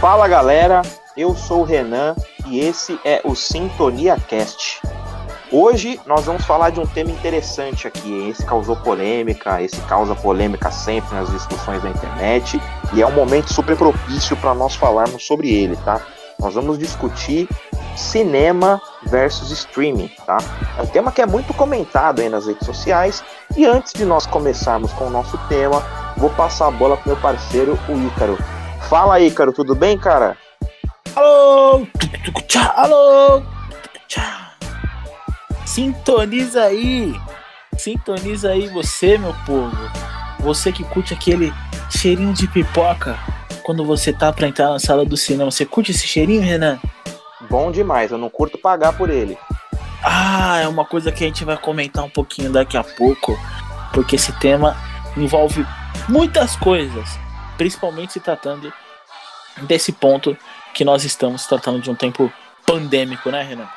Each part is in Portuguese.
Fala galera, eu sou o Renan e esse é o Sintonia Cast. Hoje nós vamos falar de um tema interessante aqui. Esse causou polêmica, esse causa polêmica sempre nas discussões da internet e é um momento super propício para nós falarmos sobre ele, tá? Nós vamos discutir cinema versus streaming, tá? É um tema que é muito comentado aí nas redes sociais. E antes de nós começarmos com o nosso tema, vou passar a bola pro meu parceiro, o Ícaro. Fala, Ícaro, tudo bem, cara? Alô! Alô! Sintoniza aí! Sintoniza aí você, meu povo. Você que curte aquele cheirinho de pipoca quando você tá pra entrar na sala do cinema. Você curte esse cheirinho, Renan? Bom demais, eu não curto pagar por ele. Ah, é uma coisa que a gente vai comentar um pouquinho daqui a pouco, porque esse tema envolve muitas coisas, principalmente se tratando desse ponto que nós estamos tratando de um tempo pandêmico, né, Renan?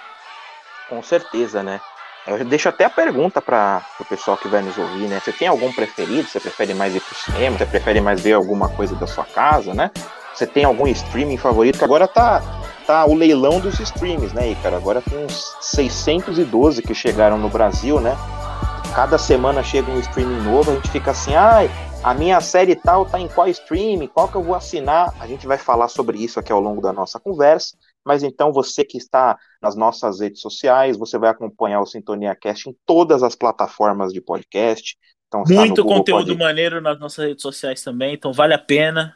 Com certeza, né? Eu deixo até a pergunta para o pessoal que vai nos ouvir, né? Você tem algum preferido? Você prefere mais ir pro cinema? Você prefere mais ver alguma coisa da sua casa, né? Você tem algum streaming favorito? Que agora tá, tá o leilão dos streams, né, cara? Agora tem uns 612 que chegaram no Brasil, né? Cada semana chega um streaming novo, a gente fica assim, ai, a minha série tal tá em qual streaming? Qual que eu vou assinar? A gente vai falar sobre isso aqui ao longo da nossa conversa. Mas então você que está nas nossas redes sociais, você vai acompanhar o Sintonia Cast em todas as plataformas de podcast. Então, Muito conteúdo maneiro nas nossas redes sociais também, então vale a pena.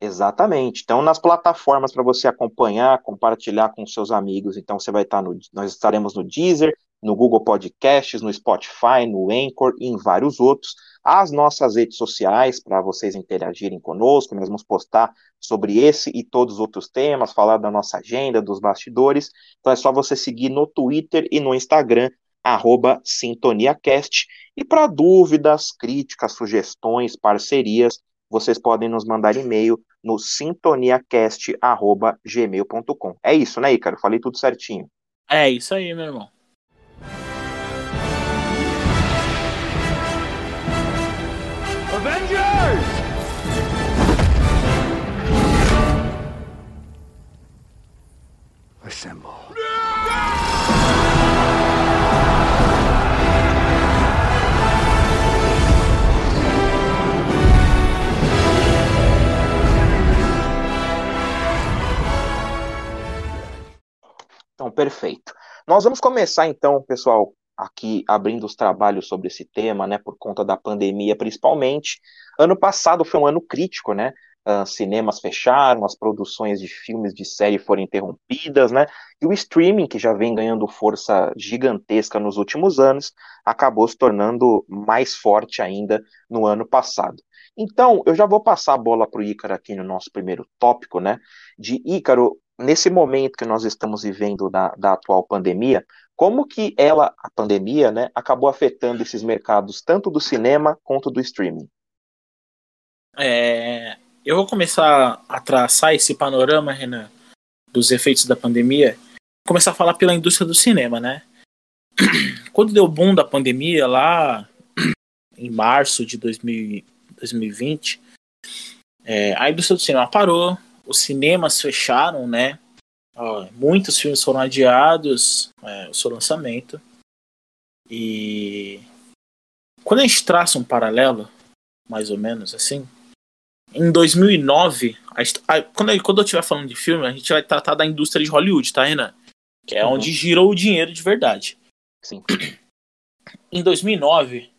Exatamente. Então, nas plataformas para você acompanhar, compartilhar com seus amigos. Então, você vai estar no. Nós estaremos no Deezer, no Google Podcasts, no Spotify, no Anchor e em vários outros. As nossas redes sociais para vocês interagirem conosco, nós vamos postar sobre esse e todos os outros temas, falar da nossa agenda, dos bastidores. Então é só você seguir no Twitter e no Instagram, arroba SintoniaCast. E para dúvidas, críticas, sugestões, parcerias, vocês podem nos mandar e-mail no sintoniacast.gmail.com. É isso, né, Ícaro? Falei tudo certinho. É isso aí, meu irmão. Assemble. Então, perfeito. Nós vamos começar então, pessoal, aqui abrindo os trabalhos sobre esse tema, né, por conta da pandemia principalmente. Ano passado foi um ano crítico, né? Uh, cinemas fecharam, as produções de filmes de série foram interrompidas, né? E o streaming, que já vem ganhando força gigantesca nos últimos anos, acabou se tornando mais forte ainda no ano passado. Então, eu já vou passar a bola para o Ícaro aqui no nosso primeiro tópico, né? De Ícaro, nesse momento que nós estamos vivendo da, da atual pandemia, como que ela, a pandemia, né, acabou afetando esses mercados, tanto do cinema quanto do streaming? É, eu vou começar a traçar esse panorama, Renan, dos efeitos da pandemia. Começar a falar pela indústria do cinema, né? Quando deu o boom da pandemia, lá em março de 2000, 2020, é, a indústria do cinema parou, os cinemas fecharam, né? muitos filmes foram adiados, é, o seu lançamento. E quando a gente traça um paralelo, mais ou menos assim, em 2009, a, a, quando, quando eu estiver falando de filme, a gente vai tratar da indústria de Hollywood, tá, Renan? Que é uhum. onde girou o dinheiro de verdade. Sim. Em 2009,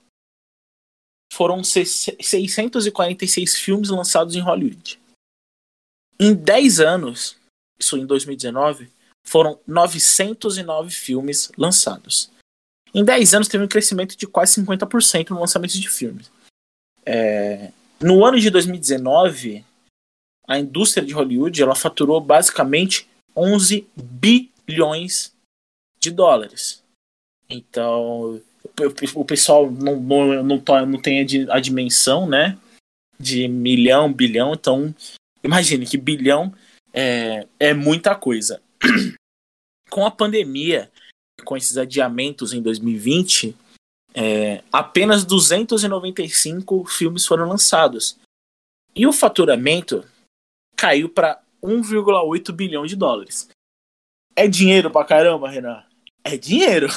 foram 646 filmes lançados em Hollywood. Em 10 anos, isso em 2019, foram 909 filmes lançados. Em 10 anos teve um crescimento de quase 50% no lançamento de filmes. É... No ano de 2019, a indústria de Hollywood ela faturou basicamente 11 bilhões de dólares. Então, o pessoal não, não, não, não tem a dimensão né, de milhão, bilhão. Então, imagine que bilhão é, é muita coisa. com a pandemia, com esses adiamentos em 2020, é, apenas 295 filmes foram lançados. E o faturamento caiu para 1,8 bilhão de dólares. É dinheiro pra caramba, Renan? É dinheiro.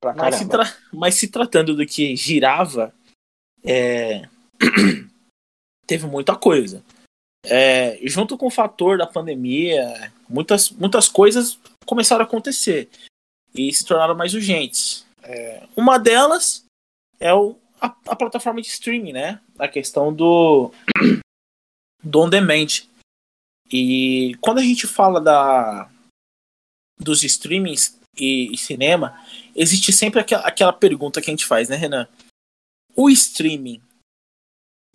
Pra Mas se, tra- mas se tratando do que girava, é, teve muita coisa. É, junto com o fator da pandemia, muitas, muitas coisas começaram a acontecer e se tornaram mais urgentes. É, uma delas é o, a, a plataforma de streaming, né? A questão do, do on demand. E quando a gente fala da, dos streamings e, e cinema, existe sempre aquela, aquela pergunta que a gente faz, né, Renan? O streaming,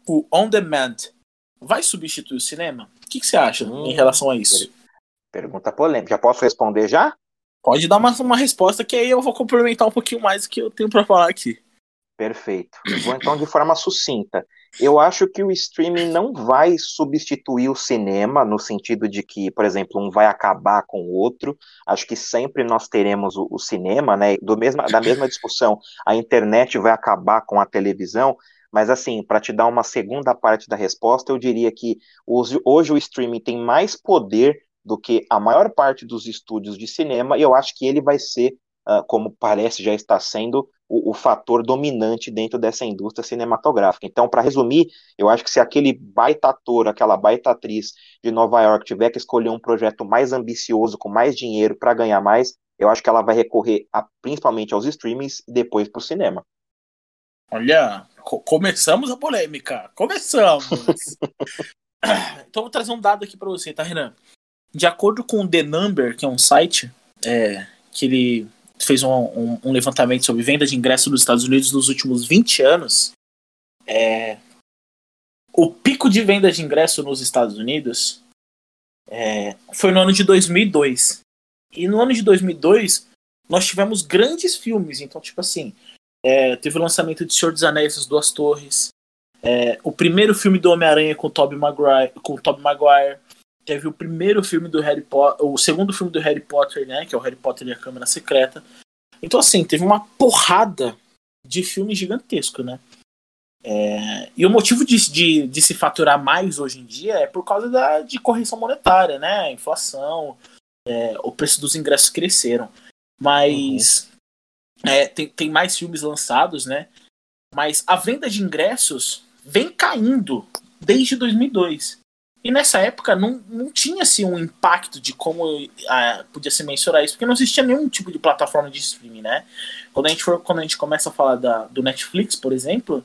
o on demand, vai substituir o cinema? O que, que você acha Hum, em relação a isso? Pergunta polêmica. Já posso responder já? Pode dar uma, uma resposta que aí eu vou complementar um pouquinho mais o que eu tenho pra falar aqui. Perfeito. Vou então de forma sucinta. Eu acho que o streaming não vai substituir o cinema, no sentido de que, por exemplo, um vai acabar com o outro. Acho que sempre nós teremos o, o cinema, né? Do mesma, da mesma discussão, a internet vai acabar com a televisão. Mas, assim, para te dar uma segunda parte da resposta, eu diria que hoje, hoje o streaming tem mais poder do que a maior parte dos estúdios de cinema, e eu acho que ele vai ser, ah, como parece já está sendo, o, o fator dominante dentro dessa indústria cinematográfica. Então, para resumir, eu acho que se aquele baita ator, aquela baita atriz de Nova York tiver que escolher um projeto mais ambicioso, com mais dinheiro para ganhar mais, eu acho que ela vai recorrer a, principalmente aos streamings e depois para o cinema. Olha, co- começamos a polêmica. Começamos. então vou trazer um dado aqui pra você, tá, Renan? De acordo com o The Number, que é um site é, que ele fez um, um- um levantamento sobre venda de ingresso dos Estados Unidos nos últimos 20 anos, é, o pico de venda de ingresso nos Estados Unidos é, foi no ano de 2002. E no ano de 2002, nós tivemos grandes filmes. Então, tipo assim, é, teve o lançamento de Senhor dos Anéis, As Duas Torres. É, o primeiro filme do Homem-Aranha com o Tobey Maguire, com o Tobey Maguire. Teve o primeiro filme do Harry Potter, o segundo filme do Harry Potter, né, que é o Harry Potter e a Câmara Secreta. Então assim, teve uma porrada de filme gigantesco, né? É, e o motivo de, de, de se faturar mais hoje em dia é por causa da, de correção monetária, né? Inflação, é, o preço dos ingressos cresceram. Mas é, tem, tem mais filmes lançados, né? Mas a venda de ingressos vem caindo desde 2002. E nessa época não, não tinha assim, um impacto de como ah, podia se mensurar isso, porque não existia nenhum tipo de plataforma de streaming, né? Quando a gente, for, quando a gente começa a falar da, do Netflix, por exemplo,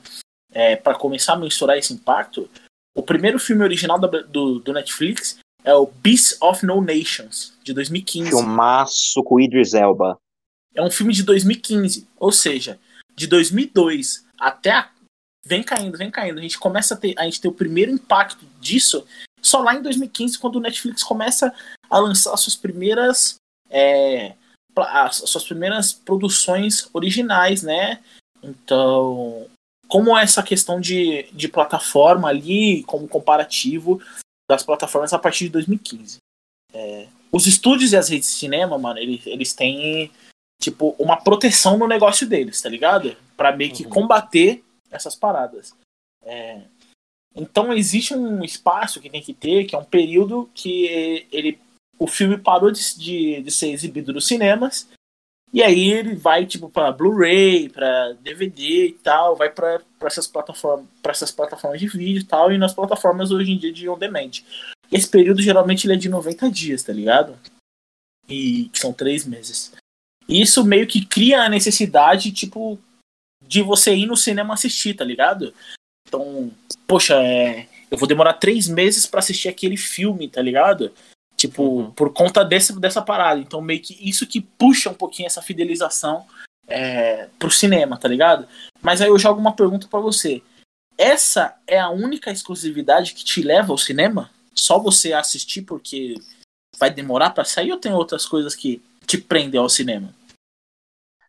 é, para começar a mensurar esse impacto, o primeiro filme original da- do, do Netflix é o Beasts of No Nations, de 2015. Filmaço com Idris Elba. É um filme de 2015. Ou seja, de 2002 até. A... Vem caindo, vem caindo. A gente começa a ter, a gente ter o primeiro impacto disso só lá em 2015, quando o Netflix começa a lançar suas primeiras. é, as suas primeiras produções originais, né? Então. Como essa questão de, de plataforma ali, como comparativo das plataformas a partir de 2015. É, os estúdios e as redes de cinema, mano, eles, eles têm tipo, uma proteção no negócio deles, tá ligado? Pra meio que Uhum. combater essas paradas. É, Então existe um espaço que tem que ter, que é um período que ele, o filme parou de, de, de ser exibido nos cinemas, e aí ele vai tipo para Blu-ray, para DVD e tal, vai para essas plataformas, para essas plataformas de vídeo e tal, e nas plataformas hoje em dia de on demand. Esse período geralmente ele é de 90 dias, tá ligado? E são três meses. Isso meio que cria a necessidade, tipo, de você ir no cinema assistir, tá ligado? Então, poxa, é, eu vou demorar três meses pra assistir aquele filme, tá ligado? Tipo, Uhum. por conta desse, dessa parada. Então, meio que isso que puxa um pouquinho essa fidelização é, pro cinema, tá ligado? Mas aí eu jogo uma pergunta pra você. Essa é a única exclusividade que te leva ao cinema? Só você assistir porque vai demorar pra sair ou tem outras coisas que te prendem ao cinema?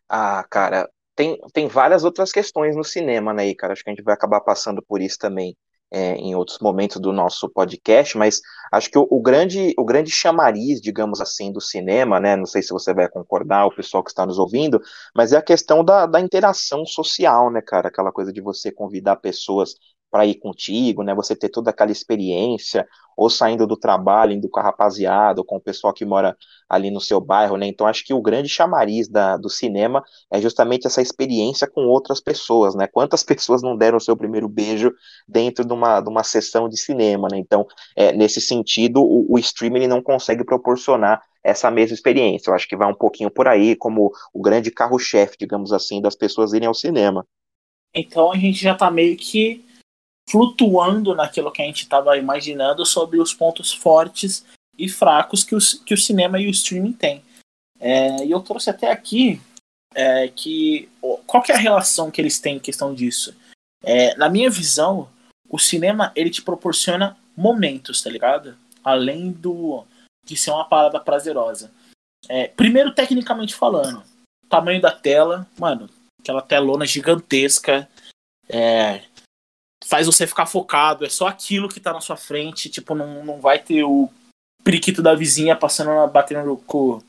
Ah, cara, tem, tem várias outras questões no cinema, né, cara? Acho que a gente vai acabar passando por isso também é, em outros momentos do nosso podcast, mas acho que o, o grande, o grande chamariz, digamos assim, do cinema, né? Não sei se você vai concordar, o pessoal que está nos ouvindo, mas é a questão da, da interação social, né, cara? Aquela coisa de você convidar pessoas para ir contigo, né? Você ter toda aquela experiência, ou saindo do trabalho, indo com a rapaziada, ou com o pessoal que mora ali no seu bairro, né? Então acho que o grande chamariz da, do cinema é justamente essa experiência com outras pessoas, né? Quantas pessoas não deram o seu primeiro beijo dentro de uma, de uma sessão de cinema, né? Então, é, nesse sentido, o, o streaming não consegue proporcionar essa mesma experiência. Eu acho que vai um pouquinho por aí, como o grande carro-chefe, digamos assim, das pessoas irem ao cinema. Então a gente já está meio que flutuando naquilo que a gente estava imaginando sobre os pontos fortes e fracos que, os, que o cinema e o streaming têm. É, e eu trouxe até aqui é, que qual que é a relação que eles têm em questão disso. É, na minha visão, o cinema ele te proporciona momentos, tá ligado? Além do de ser uma parada prazerosa. É, primeiro, tecnicamente falando, tamanho da tela, mano, aquela telona gigantesca, é, faz você ficar focado, é só aquilo que tá na sua frente, tipo, não, não vai ter o periquito da vizinha passando, batendo com,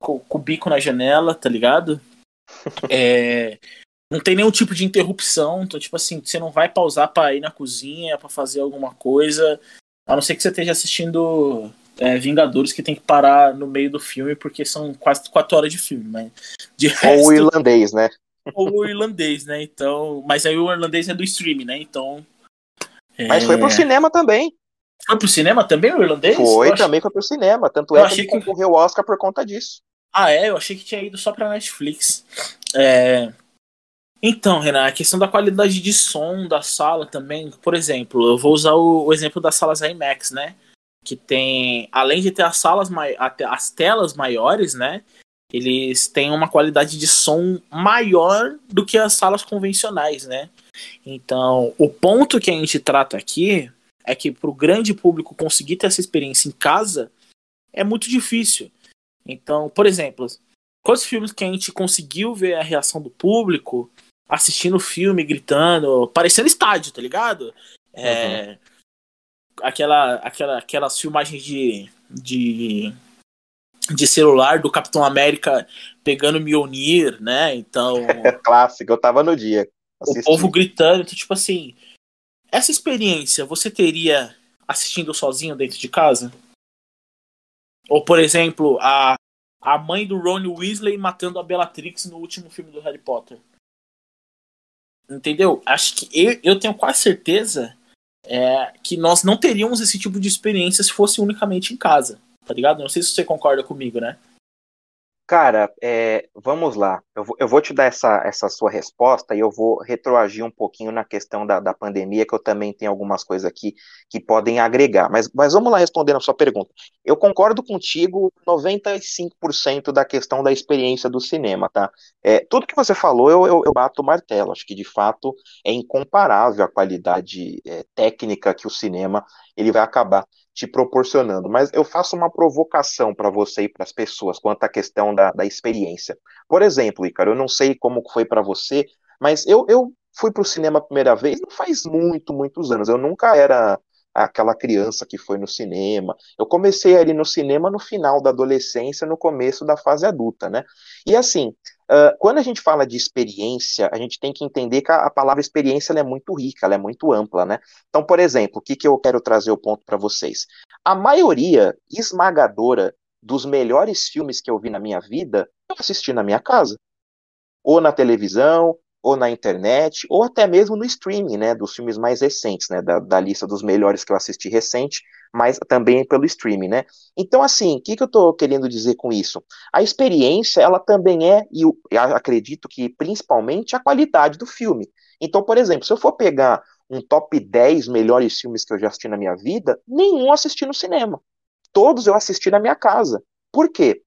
com, com o bico na janela, tá ligado? É, não tem nenhum tipo de interrupção, então, tipo assim, você não vai pausar para ir na cozinha, para fazer alguma coisa, a não ser que você esteja assistindo é, Vingadores que tem que parar no meio do filme porque são quase quatro horas de filme, mas de resto, ou o irlandês, né? Ou o irlandês, né? Então, mas aí o irlandês é do streaming, né? Então. Mas foi pro é, cinema também. Foi pro cinema também o irlandês? Foi, também foi pro cinema. Tanto é que ele concorreu ao Oscar por conta disso. Ah, é? Eu achei que tinha ido só pra Netflix. É... Então, Renan, a questão da qualidade de som da sala também, por exemplo, eu vou usar o, o exemplo das salas IMAX, né? Que tem, além de ter as salas, as telas maiores, né? Eles têm uma qualidade de som maior do que as salas convencionais, né? Então, o ponto que a gente trata aqui é que para o grande público conseguir ter essa experiência em casa é muito difícil. Então, por exemplo, quantos filmes que a gente conseguiu ver a reação do público assistindo o filme, gritando, parecendo estádio, tá ligado? É, uhum. aquela, aquela, aquelas filmagens de, de, de celular do Capitão América pegando Mjolnir, né? Então. Clássico, eu tava no dia. Assisti. O povo gritando, então, tipo assim. Essa experiência você teria assistindo sozinho dentro de casa? Ou, por exemplo, a, a mãe do Ron Weasley matando a Bellatrix no último filme do Harry Potter. Entendeu? Acho que eu, eu tenho quase certeza é, que nós não teríamos esse tipo de experiência se fosse unicamente em casa. Tá ligado? Não sei se você concorda comigo, né? Cara, é, vamos lá. Eu vou, eu vou, te dar essa, essa sua resposta e eu vou retroagir um pouquinho na questão da, da pandemia, que eu também tenho algumas coisas aqui que podem agregar. Mas, mas vamos lá respondendo a sua pergunta. Eu concordo contigo 95% da questão da experiência do cinema, tá? É, tudo que você falou, eu, eu, eu, bato o martelo. Acho que, de fato, é incomparável a qualidade é, técnica que o cinema ele vai acabar te proporcionando. Mas eu faço uma provocação para você e para as pessoas quanto à questão da, da experiência. Por exemplo, Ícaro, eu não sei como foi para você, mas eu, eu fui para o cinema a primeira vez não faz muito, muitos anos. Eu nunca era aquela criança que foi no cinema. Eu comecei ali no cinema no final da adolescência, no começo da fase adulta, né? E assim, uh, quando a gente fala de experiência, a gente tem que entender que a, a palavra experiência é muito rica, é muito ampla, né? Então, por exemplo, o que, que eu quero trazer o ponto para vocês? A maioria esmagadora dos melhores filmes que eu vi na minha vida, eu assisti na minha casa. Ou na televisão, ou na internet, ou até mesmo no streaming, né, dos filmes mais recentes, né, da, da lista dos melhores que eu assisti recente, mas também pelo streaming, né. Então, assim, o que, que eu estou querendo dizer com isso? A experiência, ela também é, e eu acredito que principalmente, a qualidade do filme. Então, por exemplo, se eu for pegar um top 10 melhores filmes que eu já assisti na minha vida, nenhum assisti no cinema. Todos eu assisti na minha casa. Por quê?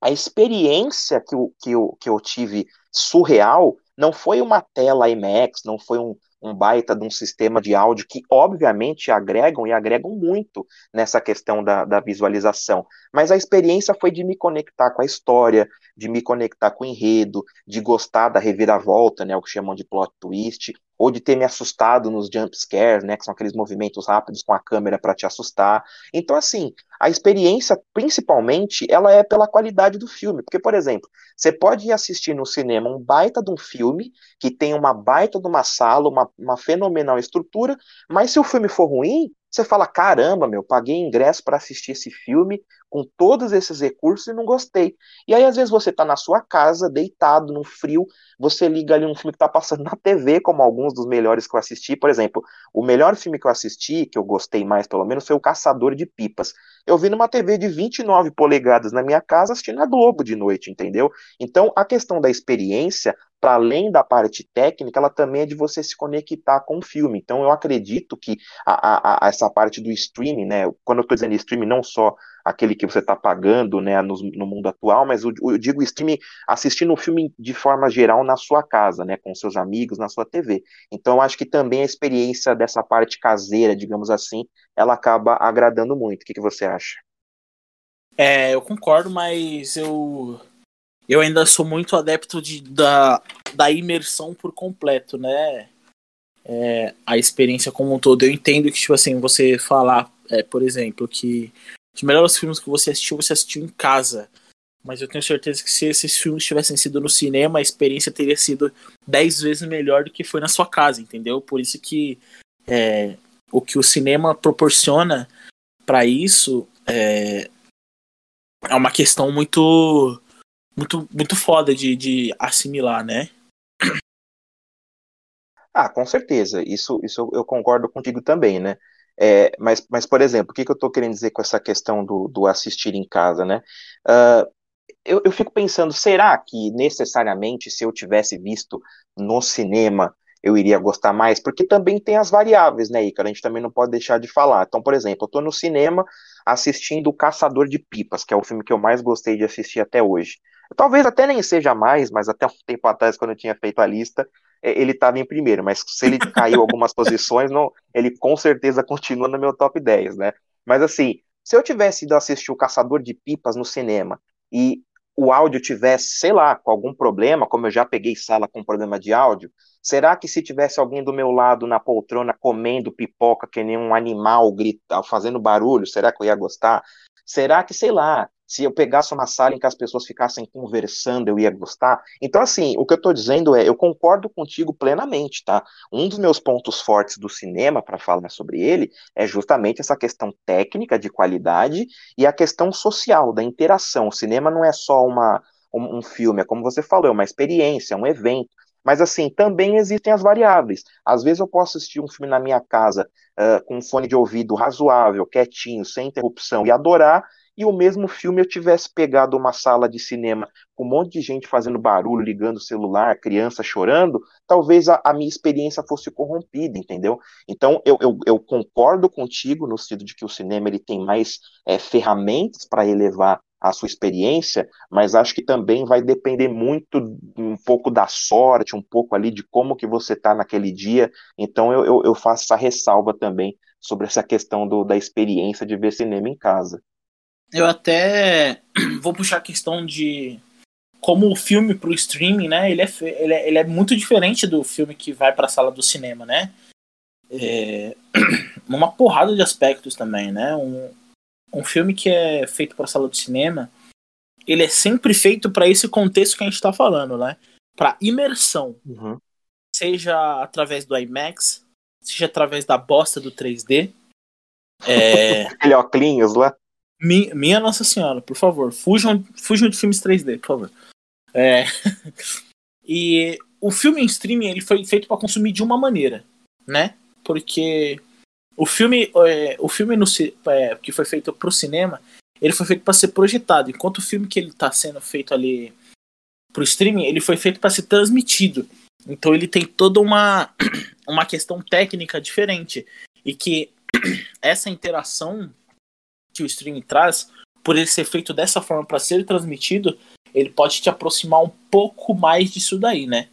A experiência que eu, que eu, que eu tive surreal não foi uma tela IMAX, não foi um, um baita de um sistema de áudio que, obviamente, agregam e agregam muito nessa questão da, da visualização. Mas a experiência foi de me conectar com a história, de me conectar com o enredo, de gostar da reviravolta, né, o que chamam de plot twist, ou de ter me assustado nos jump scares, né, que são aqueles movimentos rápidos com a câmera para te assustar. Então, assim, a experiência, principalmente, ela é pela qualidade do filme. Porque, por exemplo, você pode ir assistir no cinema um baita de um filme, que tem uma baita de uma sala, uma, uma fenomenal estrutura, mas se o filme for ruim, você fala: caramba, meu, paguei ingresso para assistir esse filme com todos esses recursos e não gostei. E aí, às vezes, você está na sua casa, deitado, no frio, você liga ali um filme que está passando na TV, como alguns dos melhores que eu assisti. Por exemplo, o melhor filme que eu assisti, que eu gostei mais pelo menos, foi O Caçador de Pipas. Eu vi numa TV de 29 polegadas na minha casa assistindo a Globo de noite, entendeu? Então, a questão da experiência, para além da parte técnica, ela também é de você se conectar com o filme. Então, eu acredito que a, a, a essa parte do streaming, né? Quando eu estou dizendo streaming, não só aquele que você está pagando né, no, no, mundo atual, mas eu, eu digo streaming assistindo o filme de forma geral na sua casa, né, com seus amigos, na sua TV. Então, acho que também a experiência dessa parte caseira, digamos assim, ela acaba agradando muito. O que, que você acha? É, eu concordo, mas eu eu ainda sou muito adepto de, da, da imersão por completo, né? É, a experiência como um todo. Eu entendo que, tipo assim, você falar, é, por exemplo, que os melhores filmes que você assistiu, você assistiu em casa. Mas eu tenho certeza que se esses filmes tivessem sido no cinema, a experiência teria sido dez vezes melhor do que foi na sua casa, entendeu? Por isso que é, o que o cinema proporciona para isso é, é uma questão muito muito, muito foda de, de assimilar, né? Ah, com certeza. Isso, isso eu concordo contigo também, né? É, mas, mas, por exemplo, o que, que eu estou querendo dizer com essa questão do, do assistir em casa, né? Uh, eu, eu fico pensando, será que necessariamente se eu tivesse visto no cinema eu iria gostar mais? Porque também tem as variáveis, né, Ícaro? A gente também não pode deixar de falar. Então, por exemplo, eu estou no cinema assistindo O Caçador de Pipas, que é o filme que eu mais gostei de assistir até hoje. Talvez até nem seja mais, mas até um tempo atrás, quando eu tinha feito a lista, ele estava em primeiro, mas se ele caiu algumas posições, não, ele com certeza continua no meu top 10, né? Mas assim, se eu tivesse ido assistir o Caçador de Pipas no cinema e o áudio tivesse, sei lá, com algum problema, como eu já peguei sala com problema de áudio, será que se tivesse alguém do meu lado na poltrona comendo pipoca que nem um animal, grita, fazendo barulho, será que eu ia gostar? Será que, sei lá, se eu pegasse uma sala em que as pessoas ficassem conversando, eu ia gostar. Então, assim, o que eu estou dizendo é, eu concordo contigo plenamente, tá? Um dos meus pontos fortes do cinema, para falar sobre ele, é justamente essa questão técnica de qualidade e a questão social, da interação. O cinema não é só uma, um, um filme, é como você falou, é uma experiência, é um evento. Mas assim, também existem as variáveis. Às vezes eu posso assistir um filme na minha casa uh, com um fone de ouvido razoável, quietinho, sem interrupção, e adorar, e o mesmo filme eu tivesse pegado uma sala de cinema com um monte de gente fazendo barulho, ligando o celular, criança chorando, talvez a, a minha experiência fosse corrompida, entendeu? Então eu, eu, eu, concordo contigo no sentido de que o cinema ele tem mais é, ferramentas para elevar a sua experiência, mas acho que também vai depender muito um pouco da sorte, um pouco ali de como que você está naquele dia. Então eu, eu, eu, faço essa ressalva também sobre essa questão do, da experiência de ver cinema em casa. Eu até vou puxar a questão de como o filme para o streaming, né? Ele é, ele, é, ele é muito diferente do filme que vai para a sala do cinema, né? É, uma porrada de aspectos também, né? Um, um filme que é feito para a sala do cinema, ele é sempre feito para esse contexto que a gente está falando, né? Para imersão, uhum. seja através do IMAX, seja através da bosta do 3D. É... Aquele óculos lá. Minha, minha, Nossa Senhora, por favor, fujam, fujam de filmes 3D, por favor. É... e o filme em streaming ele foi feito para consumir de uma maneira, né? Porque o filme, é, o filme no, é, que foi feito pro cinema, ele foi feito para ser projetado, enquanto o filme que ele tá sendo feito ali pro streaming, ele foi feito para ser transmitido. Então ele tem toda uma uma questão técnica diferente e que essa interação que o streaming traz, por ele ser feito dessa forma para ser transmitido, ele pode te aproximar um pouco mais disso daí, né?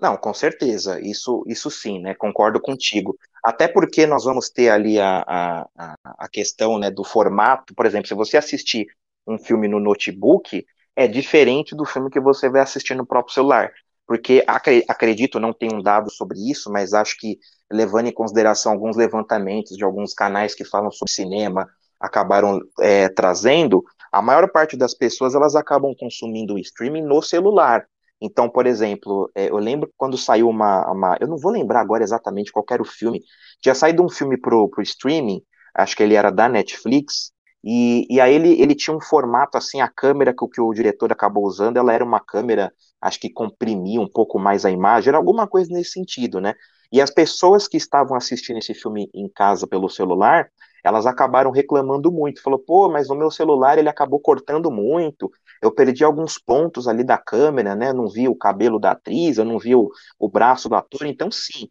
Não, com certeza, isso, isso sim, né? Concordo contigo. Até porque nós vamos ter ali a, a, a questão né, do formato, por exemplo, se você assistir um filme no notebook é diferente do filme que você vai assistir no próprio celular. Porque acredito, não tenho um dado sobre isso, mas acho que levando em consideração alguns levantamentos de alguns canais que falam sobre cinema, acabaram é, trazendo, a maior parte das pessoas elas acabam consumindo o streaming no celular. Então, por exemplo, é, eu lembro quando saiu uma, uma, Eu não vou lembrar agora exatamente qual era o filme. Tinha saído um filme pro, pro streaming, acho que ele era da Netflix, e, e aí ele, ele tinha um formato assim, a câmera que, que o diretor acabou usando, ela era uma câmera, acho que comprimia um pouco mais a imagem, era alguma coisa nesse sentido, né? E as pessoas que estavam assistindo esse filme em casa pelo celular, elas acabaram reclamando muito. Falou, pô, mas o meu celular ele acabou cortando muito. Eu perdi alguns pontos ali da câmera, né? Não vi o cabelo da atriz, eu não vi o, o braço do ator. Então, sim,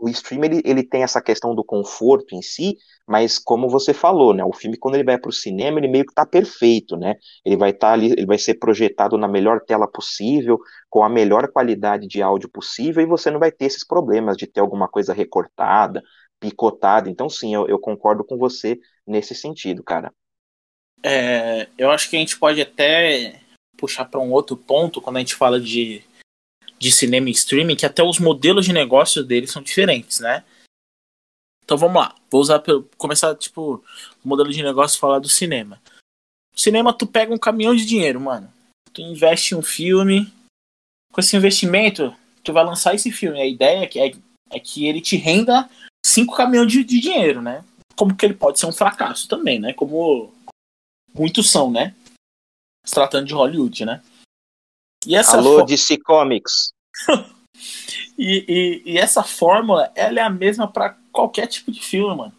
o stream ele, ele tem essa questão do conforto em si, mas como você falou, né, o filme quando ele vai para o cinema ele meio que está perfeito, né? Ele vai estar tá ali, ele vai ser projetado na melhor tela possível, com a melhor qualidade de áudio possível e você não vai ter esses problemas de ter alguma coisa recortada, picotada. Então sim, eu, eu concordo com você nesse sentido, cara. É, eu acho que a gente pode até puxar para um outro ponto quando a gente fala de de cinema e streaming que até os modelos de negócio deles são diferentes, né? Então vamos lá, vou usar começar tipo o modelo de negócio falar do cinema. cinema tu pega um caminhão de dinheiro, mano. Tu investe em um filme, com esse investimento tu vai lançar esse filme. A ideia é que, é, é que ele te renda cinco caminhões de, de dinheiro, né? Como que ele pode ser um fracasso também, né? Como muitos são, né? Se tratando de Hollywood, né? E essa Alô, DC Comics. e, e, e, essa fórmula, ela é a mesma para qualquer tipo de filme, mano.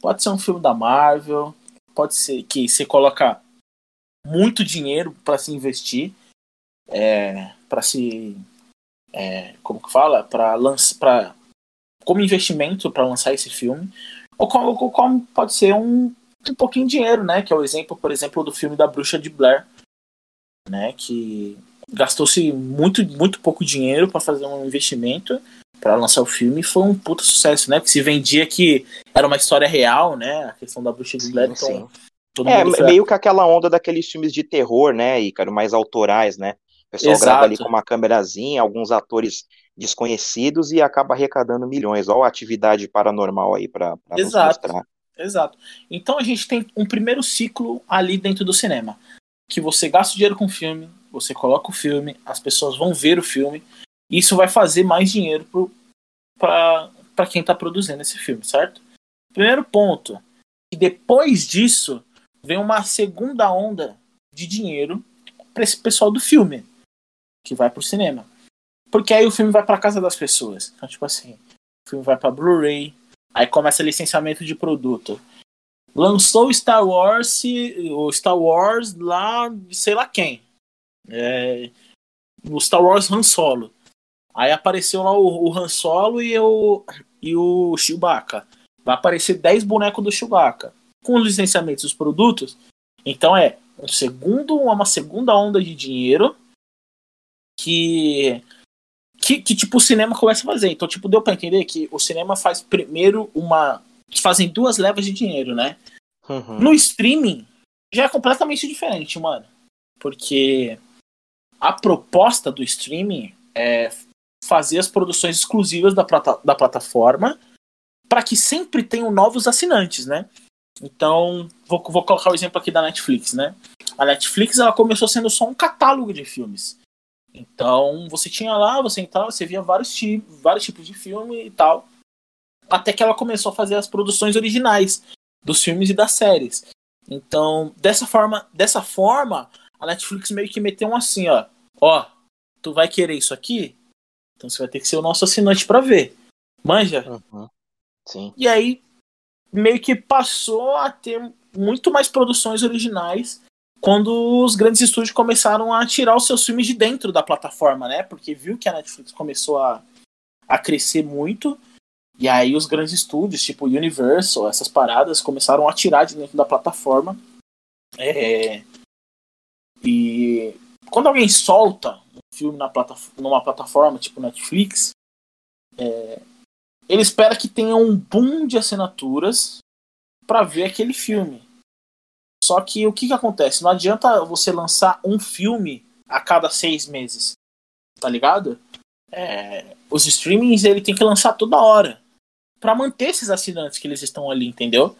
Pode ser um filme da Marvel, pode ser que você coloca muito dinheiro para se investir, é, para se, é, como que fala, para lançar, como investimento para lançar esse filme, ou como, ou como pode ser um, um pouquinho de dinheiro, né? Que é o exemplo, por exemplo, do filme da Bruxa de Blair, né? Que gastou-se muito, muito pouco dinheiro para fazer um investimento para lançar o filme e foi um puta sucesso, né? Porque se vendia que era uma história real, né? A questão da bruxa de Blair, então. É, meio que aquela onda daqueles filmes de terror, né, Ícaro, mais autorais, né? O pessoal Exato. grava ali com uma câmerazinha, alguns atores desconhecidos e acaba arrecadando milhões. Olha a atividade paranormal aí para mostrar. Exato. Então a gente tem um primeiro ciclo ali dentro do cinema. Que você gasta dinheiro com filme, você coloca o filme, as pessoas vão ver o filme, e isso vai fazer mais dinheiro para quem está produzindo esse filme, certo? Primeiro ponto, que depois disso vem uma segunda onda de dinheiro para esse pessoal do filme, que vai pro cinema. Porque aí o filme vai para casa das pessoas. Então, tipo assim, o filme vai para Blu-ray, aí começa licenciamento de produto. Lançou Star Wars, o Star Wars lá, sei lá quem. É, no Star Wars Han Solo. Aí apareceu lá o, o Han Solo e o, e o Chewbacca. Vai aparecer 10 bonecos do Chewbacca. Com os licenciamentos dos produtos. Então é um segundo, uma segunda onda de dinheiro que, que, que tipo o cinema começa a fazer. Então, tipo, deu para entender que o cinema faz primeiro uma. Fazem duas levas de dinheiro, né? Uhum. No streaming já é completamente diferente, mano. Porque a proposta do streaming é fazer as produções exclusivas da, plata da plataforma para que sempre tenham novos assinantes, né? Então, vou, vou colocar o exemplo aqui da Netflix, né? A Netflix ela começou sendo só um catálogo de filmes. Então, você tinha lá, você entrava, você via vários, vários tipos de filme e tal. Até que ela começou a fazer as produções originais dos filmes e das séries. Então, dessa forma, dessa forma, a Netflix meio que meteu um assim, ó. Ó, tu vai querer isso aqui? Então você vai ter que ser o nosso assinante para ver. Manja? Uhum. Sim. E aí, meio que passou a ter muito mais produções originais quando os grandes estúdios começaram a tirar os seus filmes de dentro da plataforma, né? Porque viu que a Netflix começou a, a crescer muito. E aí os grandes estúdios, tipo Universal, essas paradas, começaram a tirar de dentro da plataforma. É, e quando alguém solta um filme na numa plataforma tipo Netflix, é, ele espera que tenha um boom de assinaturas para ver aquele filme. Só que o que, que acontece? Não adianta você lançar um filme a cada seis meses, tá ligado? É, os streamings ele tem que lançar toda hora para manter esses assinantes que eles estão ali, entendeu?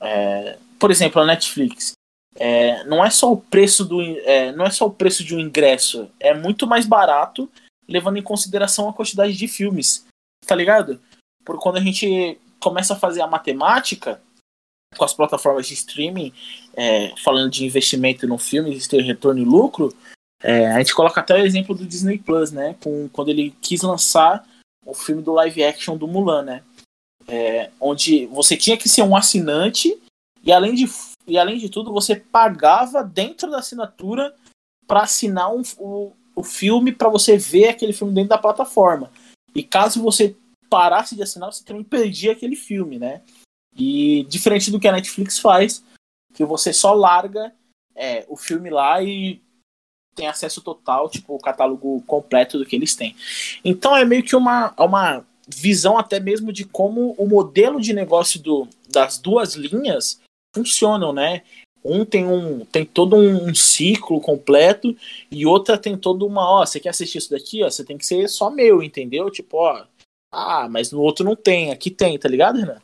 É, por exemplo, a Netflix. É, não é só o preço do é, não é só o preço de um ingresso, é muito mais barato levando em consideração a quantidade de filmes, tá ligado? Porque quando a gente começa a fazer a matemática com as plataformas de streaming, é, falando de investimento no filme, de ter retorno e lucro, é, a gente coloca até o exemplo do Disney Plus, né? Com, quando ele quis lançar o filme do live action do Mulan, né? É, onde você tinha que ser um assinante e além de, e além de tudo você pagava dentro da assinatura para assinar um, o, o filme para você ver aquele filme dentro da plataforma. E caso você parasse de assinar, você também perdia aquele filme, né? E diferente do que a Netflix faz, que você só larga é, o filme lá e tem acesso total, tipo, o catálogo completo do que eles têm. Então é meio que uma, uma visão até mesmo de como o modelo de negócio do, das duas linhas funcionam, né? Um tem um tem todo um ciclo completo e outra tem toda uma, ó, você quer assistir isso daqui, ó, você tem que ser só meu, entendeu? Tipo, ó, ah, mas no outro não tem, aqui tem, tá ligado, Renan?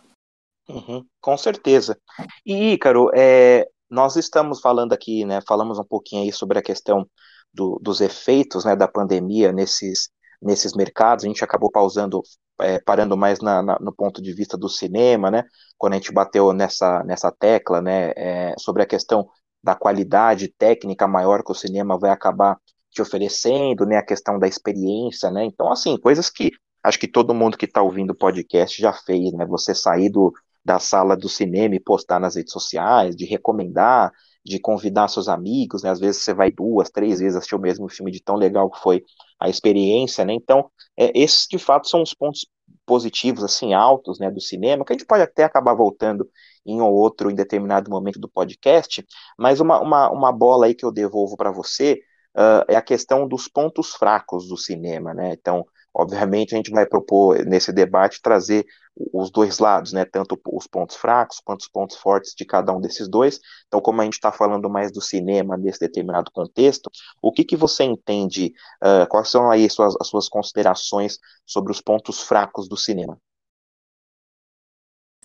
Uhum, com certeza. E, Ícaro, é, nós estamos falando aqui, né, falamos um pouquinho aí sobre a questão do, dos efeitos, né, da pandemia nesses, nesses mercados, a gente acabou pausando, é, parando mais na, na, no ponto de vista do cinema, né, quando a gente bateu nessa, nessa tecla, né, é, sobre a questão da qualidade técnica maior que o cinema vai acabar te oferecendo, né, a questão da experiência, né, então, assim, coisas que acho que todo mundo que está ouvindo o podcast já fez, né, você sair do, da sala do cinema e postar nas redes sociais, de recomendar, de convidar seus amigos, né? Às vezes você vai duas, três vezes assistir o mesmo filme de tão legal que foi a experiência, né? Então, é, esses de fato são os pontos positivos, assim, altos, né, do cinema, que a gente pode até acabar voltando em ou outro em determinado momento do podcast, mas uma, uma, uma bola aí que eu devolvo para você uh, é a questão dos pontos fracos do cinema, né? Então, Obviamente, a gente vai propor nesse debate trazer os dois lados, né? Tanto os pontos fracos quanto os pontos fortes de cada um desses dois. Então, como a gente está falando mais do cinema nesse determinado contexto, o que, que você entende? Uh, quais são aí suas, as suas considerações sobre os pontos fracos do cinema?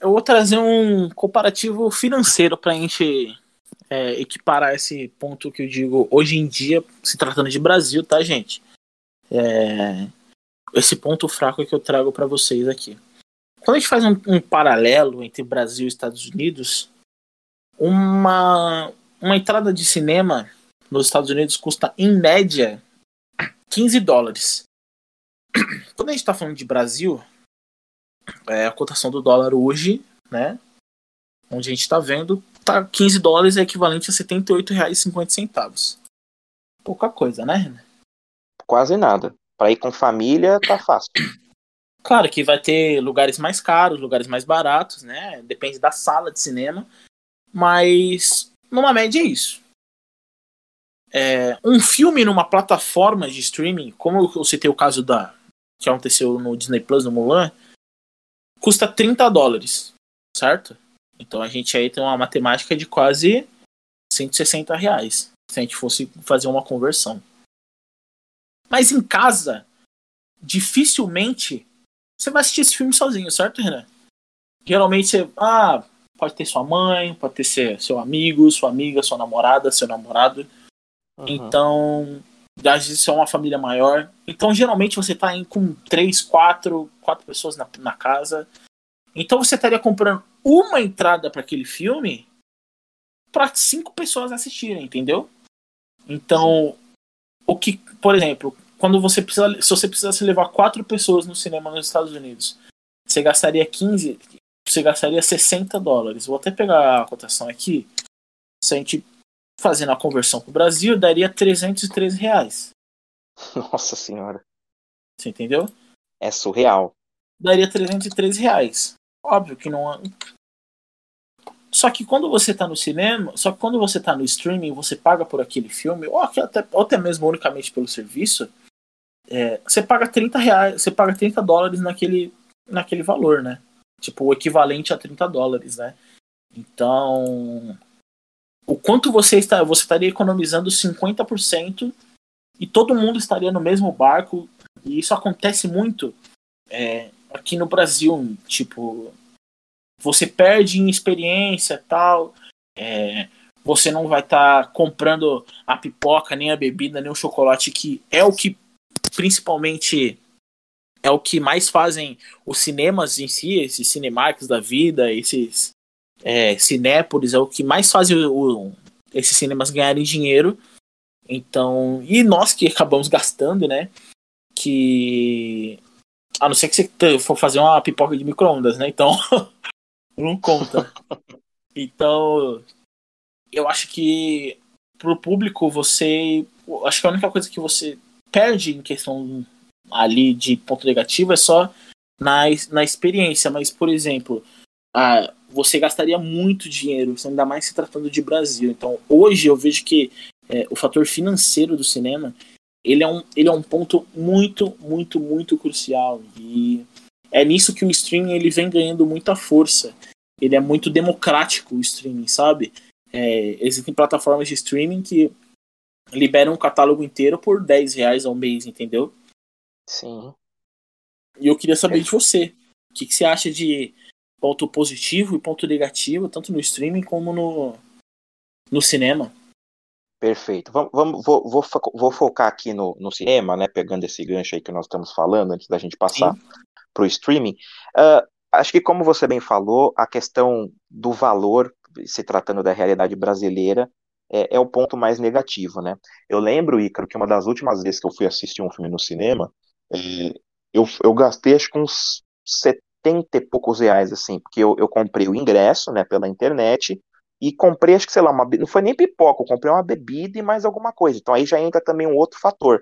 Eu vou trazer um comparativo financeiro para a gente é, equiparar esse ponto que eu digo hoje em dia, se tratando de Brasil, tá, gente? É, esse ponto fraco que eu trago para vocês aqui. Quando a gente faz um, um, paralelo entre Brasil e Estados Unidos, uma, uma entrada de cinema nos Estados Unidos custa, em média, 15 dólares. Quando a gente está falando de Brasil, é, a cotação do dólar hoje, né, onde a gente está vendo, tá 15 dólares é equivalente a R$ 78,50. Pouca coisa, né, Quase nada. Para ir com família, tá fácil. Claro que vai ter lugares mais caros, lugares mais baratos, né? Depende da sala de cinema. Mas, numa média, é isso. É, um filme numa plataforma de streaming, como eu citei o caso da que aconteceu no Disney Plus, no Mulan, custa 30 dólares, certo? Então a gente aí tem uma matemática de quase 160 reais, se a gente fosse fazer uma conversão. Mas em casa, dificilmente você vai assistir esse filme sozinho, certo, Renan? Geralmente você. Ah, pode ter sua mãe, pode ter seu amigo, sua amiga, sua namorada, seu namorado. Uhum. Então, às vezes é uma família maior. Então, geralmente você tá com três, quatro, quatro pessoas na, na casa. Então você estaria comprando uma entrada para aquele filme para cinco pessoas assistirem, entendeu? Então, o que, por exemplo, quando você precisa, se você precisasse levar quatro pessoas no cinema nos Estados Unidos, você gastaria 15, você gastaria 60 dólares. Vou até pegar a cotação aqui. Se a gente fazendo a conversão para o Brasil, daria 313 reais. Nossa senhora. Você entendeu? É surreal. Daria 313 reais. Óbvio que não, só que quando você tá no cinema, só que quando você tá no streaming, você paga por aquele filme, ou até, ou até mesmo unicamente pelo serviço, é, você paga 30 reais, você paga 30 dólares naquele, naquele valor, né? Tipo, o equivalente a 30 dólares, né? Então. o quanto você está, você estaria economizando 50% e todo mundo estaria no mesmo barco. E isso acontece muito é, aqui no Brasil, tipo, você perde em experiência tal. É, você não vai estar tá comprando a pipoca, nem a bebida, nem o chocolate, que é o que principalmente é o que mais fazem os cinemas em si, esses cinemarks da vida, esses é, Cinépolis, é o que mais fazem o, o, esses cinemas ganharem dinheiro. Então, e nós que acabamos gastando, né? Que. A não ser que você for fazer uma pipoca de micro-ondas, né? Então, não conta. Então, eu acho que pro público você. Acho que a única coisa que você perde em questão ali de ponto negativo é só na, na experiência. Mas, por exemplo, a, você gastaria muito dinheiro, ainda mais se tratando de Brasil. Então, hoje eu vejo que é, o fator financeiro do cinema ele é, um, ele é um ponto muito, muito, muito crucial. E é nisso que o streaming ele vem ganhando muita força. Ele é muito democrático, o streaming, sabe? É, existem plataformas de streaming que liberam um catálogo inteiro por 10 reais ao mês, entendeu? Sim. E eu queria saber é. de você. O que, que você acha de ponto positivo e ponto negativo, tanto no streaming como no, no cinema? Perfeito. Vamos, vamos, vou, vou, vou focar aqui no, no cinema, né? Pegando esse gancho aí que nós estamos falando, antes da gente passar para o streaming. Uh, acho que, como você bem falou, a questão do valor, se tratando da realidade brasileira, é, é, o ponto mais negativo, né? Eu lembro, Ícaro, que uma das últimas vezes que eu fui assistir um filme no cinema, é, eu, eu gastei acho que uns 70 e poucos reais, assim, porque eu, eu comprei o ingresso, né, pela internet, e comprei, acho que, sei lá, uma, não foi nem pipoca, eu comprei uma bebida e mais alguma coisa. Então aí já entra também um outro fator.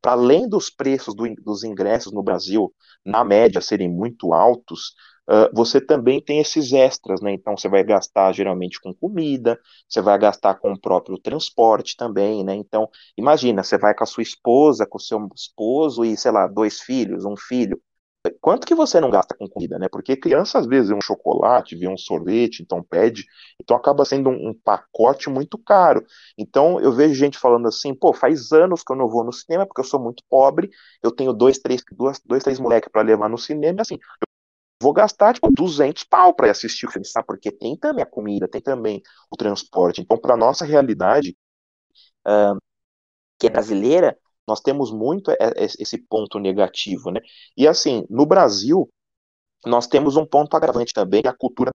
Para além dos preços do, dos ingressos no Brasil, na média, serem muito altos, uh, você também tem esses extras, né? Então você vai gastar geralmente com comida, você vai gastar com o próprio transporte também, né? Então, imagina, você vai com a sua esposa, com o seu esposo e, sei lá, dois filhos, um filho. Quanto que você não gasta com comida, né? Porque criança às vezes vê um chocolate, vê um sorvete, então pede, então acaba sendo um, um, pacote muito caro. Então eu vejo gente falando assim, pô, faz anos que eu não vou no cinema porque eu sou muito pobre, eu tenho dois, três, duas, dois, três moleques para levar no cinema, assim, vou gastar tipo 200 pau para assistir o filme, sabe? Porque tem também a comida, tem também o transporte. Então, para nossa realidade, uh, que é brasileira, nós temos muito esse ponto negativo, né? E assim, no Brasil, nós temos um ponto agravante também, a cultura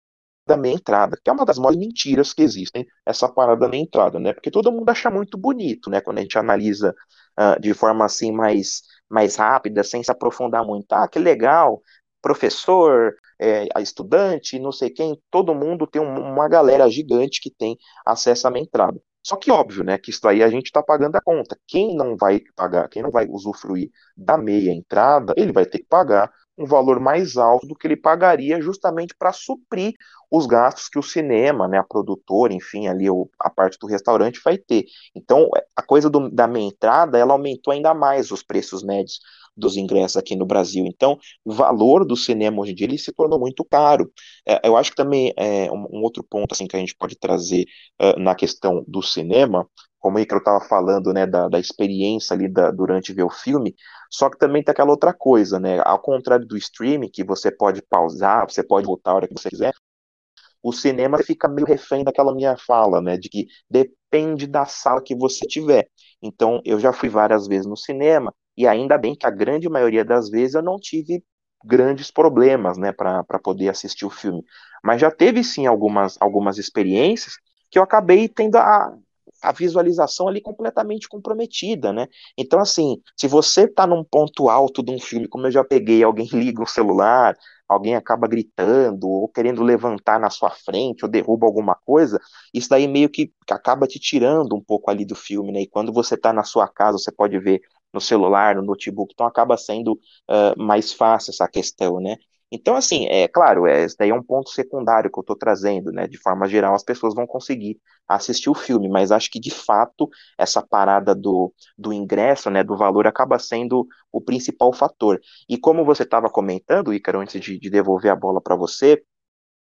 da meia entrada, que é uma das maiores mentiras que existem, essa parada da meia entrada, né? Porque todo mundo acha muito bonito, né? Quando a gente analisa uh, de forma assim mais, mais rápida, sem se aprofundar muito. Ah, que legal, professor, é, estudante, não sei quem, todo mundo tem um, uma galera gigante que tem acesso à minha entrada. Só que óbvio, né, que isso aí a gente está pagando a conta. Quem não vai pagar, quem não vai usufruir da meia entrada, ele vai ter que pagar um valor mais alto do que ele pagaria justamente para suprir os gastos que o cinema, né, a produtora, enfim, ali o, a parte do restaurante vai ter. Então, a coisa do, da meia entrada, ela aumentou ainda mais os preços médios dos ingressos aqui no Brasil. Então, o valor do cinema hoje em dia ele se tornou muito caro. É, eu acho que também é um, um, outro ponto assim que a gente pode trazer uh, na questão do cinema, como aí que eu estava falando, né, da, da experiência ali da, durante ver o filme, só que também tem aquela outra coisa, né, ao contrário do streaming, que você pode pausar, você pode voltar a hora que você quiser, o cinema fica meio refém daquela minha fala, né, de que depende da sala que você tiver. Então, eu já fui várias vezes no cinema, e ainda bem que a grande maioria das vezes eu não tive grandes problemas, né, para poder assistir o filme. Mas já teve sim algumas, algumas experiências que eu acabei tendo a, a visualização ali completamente comprometida, né? Então, assim, se você está num ponto alto de um filme, como eu já peguei, alguém liga o celular, alguém acaba gritando ou querendo levantar na sua frente ou derruba alguma coisa, isso daí meio que acaba te tirando um pouco ali do filme, né? E quando você está na sua casa, você pode ver no celular, no notebook, então acaba sendo uh, mais fácil essa questão, né? Então, assim, é claro, é, esse daí é um ponto secundário que eu estou trazendo, né? De forma geral, as pessoas vão conseguir assistir o filme, mas acho que de fato essa parada do, do ingresso, né, do valor, acaba sendo o principal fator. E como você estava comentando, Ícaro, antes de, de devolver a bola para você,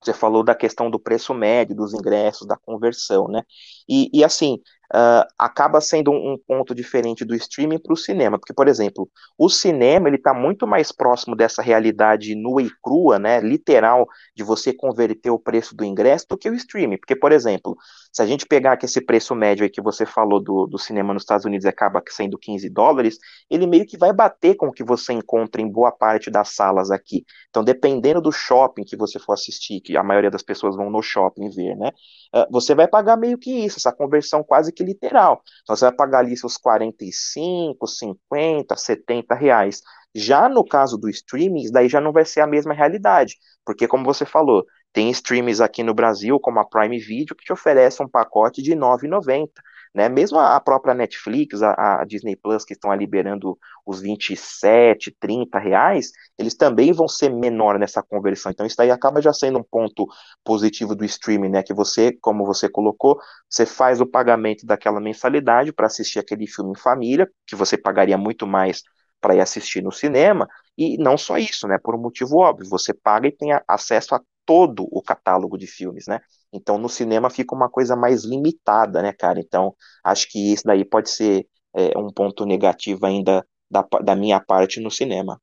Você falou da questão do preço médio, dos ingressos, da conversão, né? E, e assim, uh, acaba sendo um, um, ponto diferente do streaming para o cinema, porque, por exemplo, o cinema ele está muito mais próximo dessa realidade nua e crua, né, literal, de você converter o preço do ingresso do que o streaming, porque, por exemplo, se a gente pegar que esse preço médio aí que você falou do, do cinema nos Estados Unidos acaba sendo 15 dólares, ele meio que vai bater com o que você encontra em boa parte das salas aqui. Então, dependendo do shopping que você for assistir, que a maioria das pessoas vão no shopping ver, né, uh, você vai pagar meio que isso, essa conversão quase que literal. Então você vai pagar ali seus 45, 50, 70 reais. Já no caso do streaming, daí já não vai ser a mesma realidade, porque como você falou, tem streams aqui no Brasil, como a Prime Video, que te oferece um pacote de R$ 9,90. Né? Mesmo a própria Netflix, a, a, Disney Plus, que estão liberando os 27, 30 reais, eles também vão ser menor nessa conversão. Então, isso aí acaba já sendo um ponto positivo do streaming, né? Que você, como você colocou, você faz o pagamento daquela mensalidade para assistir aquele filme em família, que você pagaria muito mais para ir assistir no cinema, e não só isso, né? Por um motivo óbvio, você paga e tem acesso a todo o catálogo de filmes, né? Então no cinema fica uma coisa mais limitada, né, cara? Então acho que isso daí pode ser é, um ponto negativo ainda da, da minha parte no cinema.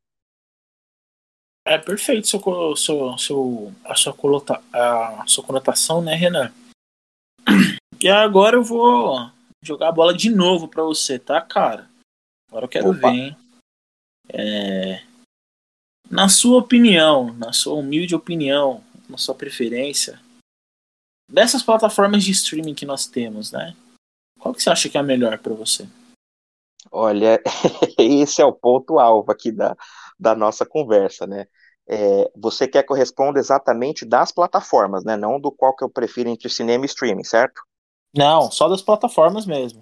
É perfeito seu, seu, seu, a, sua colota, a sua conotação, né, Renan? E agora eu vou jogar a bola de novo para você, tá, cara? Agora eu quero Opa. ver, hein? É... Na sua opinião, na sua humilde opinião, na sua preferência, dessas plataformas de streaming que nós temos, né? Qual que você acha que é a melhor para você? Olha, esse é o ponto alvo aqui da, da nossa conversa, né? É, você quer que eu responda exatamente das plataformas, né? Não do qual que eu prefiro entre cinema e streaming, certo? Não, só das plataformas mesmo.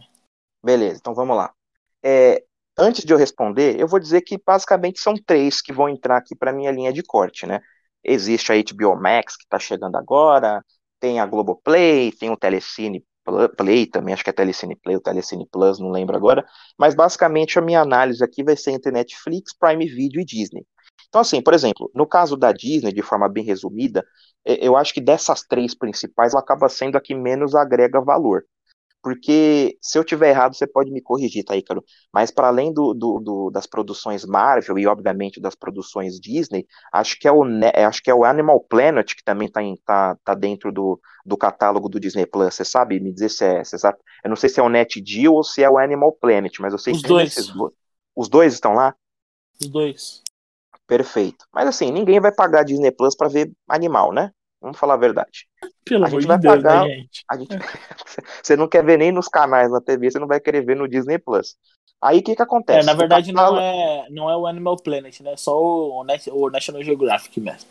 Beleza, então vamos lá. É, antes de eu responder, eu vou dizer que basicamente são três que vão entrar aqui para minha linha de corte, né? Existe a HBO Max que está chegando agora, tem a Globoplay, tem o Telecine Play também, acho que é Telecine Play ou Telecine Plus, não lembro agora, mas basicamente a minha análise aqui vai ser entre Netflix, Prime Video e Disney. Então, assim, por exemplo, no caso da Disney, de forma bem resumida, eu acho que dessas três principais, ela acaba sendo a que menos agrega valor porque se eu tiver errado, você pode me corrigir, tá, Ícaro? Mas para além do, do, do, das produções Marvel e, obviamente, das produções Disney, acho que é o, acho que é o Animal Planet que também está tá, tá dentro do, do catálogo do Disney Plus. Você sabe me dizer se é, se é Eu não sei se é o Net Deal ou se é o Animal Planet, mas eu sei Os que dois. Esses dois. Os dois estão lá? Os dois. Perfeito. Mas assim, ninguém vai pagar Disney Plus para ver animal, né? Vamos falar a verdade. Pelo a gente vai Deus, né, pagar. Né, gente? A gente... você não quer ver nem nos canais na TV, você não vai querer ver no Disney Plus. Aí o que que acontece? É, na verdade não, é, não é o Animal Planet, né? Só o, o National Geographic mesmo.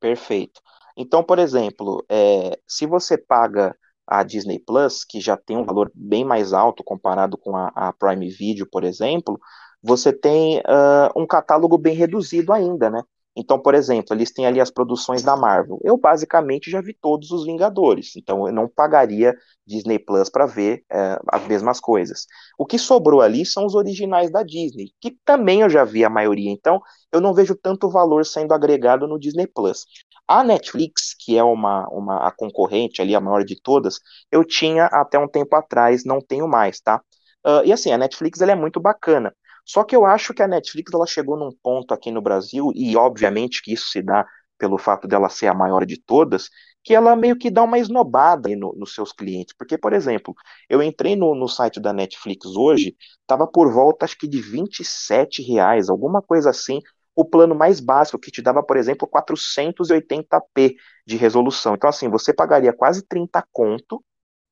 Perfeito. Então, por exemplo, é, se você paga a Disney Plus, que já tem um valor bem mais alto comparado com a, a Prime Video, por exemplo, você tem uh, um catálogo bem reduzido ainda, né? Então, por exemplo, eles têm ali as produções da Marvel. Eu basicamente já vi todos os Vingadores, então eu não pagaria Disney Plus para ver é, as mesmas coisas. O que sobrou ali são os originais da Disney, que também eu já vi a maioria, então eu não vejo tanto valor sendo agregado no Disney Plus. A Netflix, que é uma, uma a concorrente ali, a maior de todas, eu tinha até um tempo atrás, não tenho mais, tá? Uh, e assim, a Netflix ela é muito bacana. Só que eu acho que a Netflix ela chegou num ponto aqui no Brasil, e obviamente que isso se dá pelo fato dela ser a maior de todas, que ela meio que dá uma esnobada no, nos seus clientes. Porque, por exemplo, eu entrei no, no site da Netflix hoje, estava por volta acho que de 27 reais, alguma coisa assim, o plano mais básico, que te dava, por exemplo, 480p de resolução. Então, assim, você pagaria quase 30 conto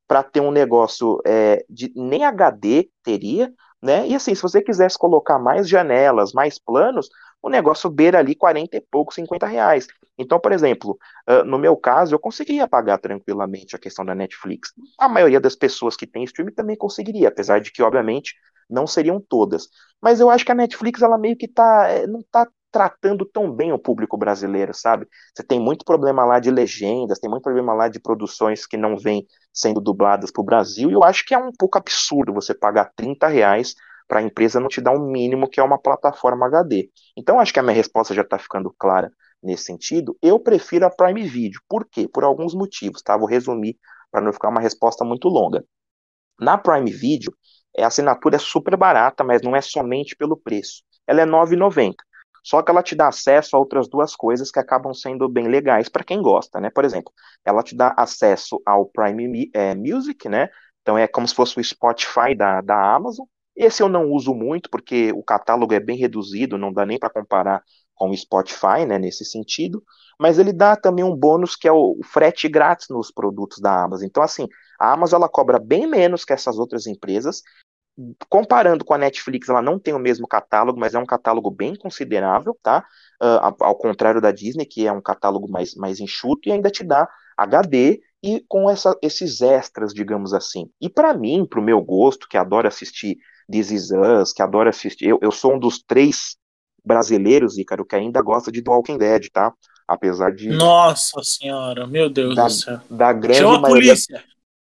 para ter um negócio é, de nem HD teria, né? E assim, se você quisesse colocar mais janelas, mais planos, o negócio beira ali 40 e pouco, 50 reais. Então, por exemplo, no meu caso, eu conseguiria pagar tranquilamente a questão da Netflix. A maioria das pessoas que tem streaming também conseguiria, apesar de que, obviamente, não seriam todas. Mas eu acho que a Netflix, ela meio que tá, eh, não tá tratando tão bem o público brasileiro, sabe? Você tem muito problema lá de legendas, tem muito problema lá de produções que não vêm sendo dubladas para o Brasil, e eu acho que é um pouco absurdo você pagar 30 reais para a empresa não te dar um mínimo que é uma plataforma HD. Então acho que a minha resposta já está ficando clara. nesse sentido, eu prefiro a Prime Video. Por quê? Por alguns motivos, tá? Vou resumir para não ficar uma resposta muito longa. Na Prime Video, a assinatura é super barata, mas não é somente pelo preço. Ela é R$ 9,90. Só que ela te dá acesso a outras duas coisas que acabam sendo bem legais para quem gosta, né? Por exemplo, ela te dá acesso ao Prime é, Music, né? Então é como se fosse o Spotify da, da Amazon. Esse eu não uso muito, porque o catálogo é bem reduzido, não dá nem para comparar com o Spotify, né, nesse sentido, mas ele dá também um bônus que é o frete grátis nos produtos da Amazon. Então, assim, a Amazon ela cobra bem menos que essas outras empresas. Comparando com a Netflix, ela não tem o mesmo catálogo, mas é um catálogo bem considerável, tá? Uh, ao contrário da Disney, que é um catálogo mais, mais enxuto e ainda te dá HD e com essa, esses extras, digamos assim. E para mim, para o meu gosto, que adoro assistir This Is Us, que adoro assistir. Eu, eu sou um dos três brasileiros, Ícaro, que ainda gosta de The Walking Dead, tá? Apesar de. Nossa senhora, meu Deus da, do céu. Da grande Chama maioria... a polícia.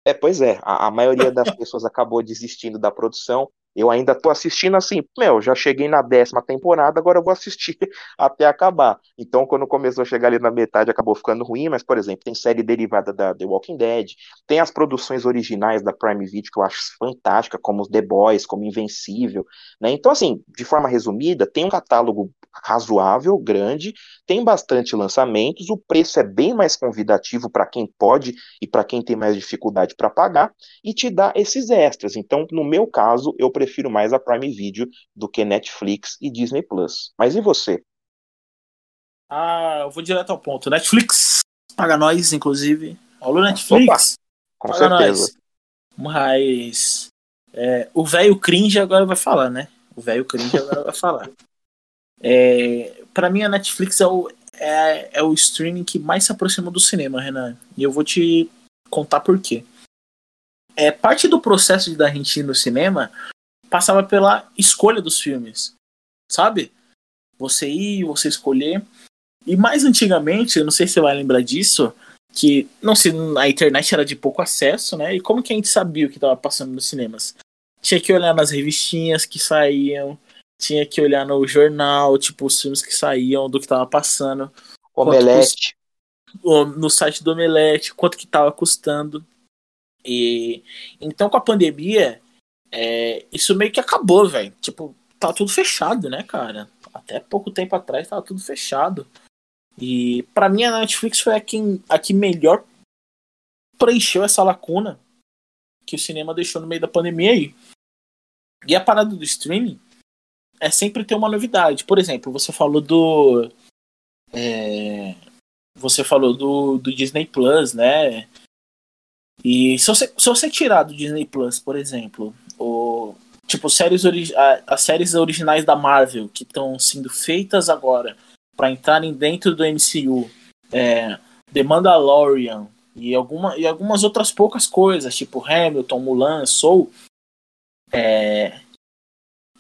É, pois é, a, a maioria das pessoas acabou desistindo da produção. Eu ainda tô assistindo assim, meu, já cheguei na décima temporada, agora eu vou assistir até acabar. Então, quando começou a chegar ali na metade, acabou ficando ruim, mas, por exemplo, tem série derivada da The Walking Dead, tem as produções originais da Prime Video que eu acho fantástica, como os The Boys, como Invencível, né? Então, assim, de forma resumida, tem um catálogo razoável, grande, tem bastante lançamentos, o preço é bem mais convidativo para quem pode e para quem tem mais dificuldade para pagar, e te dá esses extras. Então, no meu caso, eu prefiro mais a Prime Video do que Netflix e Disney Plus. Mas e você? Ah, eu vou direto ao ponto. Netflix paga nós, inclusive. Alô, Netflix? Opa, com certeza. Nós. Mas é, o velho cringe agora vai falar, né? O velho cringe agora vai falar. É, para mim, a Netflix é o, é, é o streaming que mais se aproxima do cinema, Renan. E eu vou te contar por quê. É, parte do processo da gente ir no cinema passava pela escolha dos filmes, sabe? Você ir, você escolher. E mais antigamente, eu não sei se você vai lembrar disso, que não sei, a internet era de pouco acesso, né? E como que a gente sabia o que estava passando nos cinemas? Tinha que olhar nas revistinhas que saíam, tinha que olhar no jornal, tipo, os filmes que saíam, do que estava passando. Omelete. no site do Omelete, quanto que estava custando. E então com a pandemia, é, isso meio que acabou, velho. Tipo, tá tudo fechado, né, cara? Até pouco tempo atrás tava tudo fechado. E para mim a Netflix foi a que, a que melhor preencheu essa lacuna que o cinema deixou no meio da pandemia aí. E a parada do streaming é sempre ter uma novidade. Por exemplo, você falou do. É, você falou do, do Disney Plus, né? E se você, se você tirar do Disney Plus, por exemplo, o, tipo, séries as séries originais da Marvel que estão sendo feitas agora para entrarem dentro do MCU, é, The Mandalorian e, alguma, e algumas outras poucas coisas, tipo Hamilton, Mulan, Soul, é,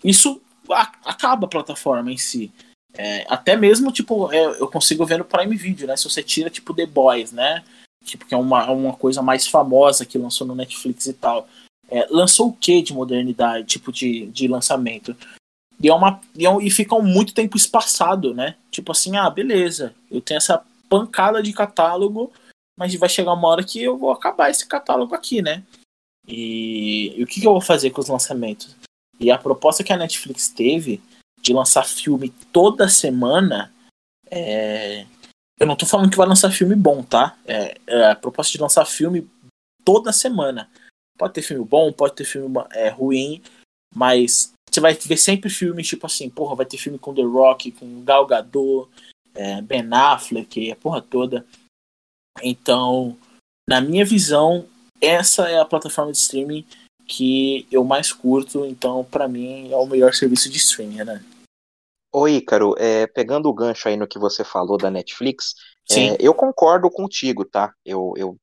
isso a, acaba a plataforma em si. É, até mesmo, tipo, é, eu consigo ver no Prime Video, né? Se você tira, tipo, The Boys, né? Tipo, que é uma, uma coisa mais famosa que lançou no Netflix e tal. É, lançou o que de modernidade, tipo de, de lançamento? E, é uma, e, é, e fica muito tempo espaçado, né? Tipo assim, ah, beleza, eu tenho essa pancada de catálogo, mas vai chegar uma hora que eu vou acabar esse catálogo aqui, né? E, e o que, que eu vou fazer com os lançamentos? E a proposta que a Netflix teve de lançar filme toda semana é, eu não tô falando que vai lançar filme bom, tá? É, é, a proposta de lançar filme toda semana. Pode ter filme bom, pode ter filme é, ruim, mas você vai ver sempre filmes tipo assim, porra, vai ter filme com The Rock, com Gal Gadot, é, Ben Affleck, a porra toda. Então, na minha visão, essa é a plataforma de streaming que eu mais curto, então para mim é o melhor serviço de streaming, né? Oi, Ícaro, é, pegando o gancho aí no que você falou da Netflix, é, eu concordo contigo, tá? Eu, eu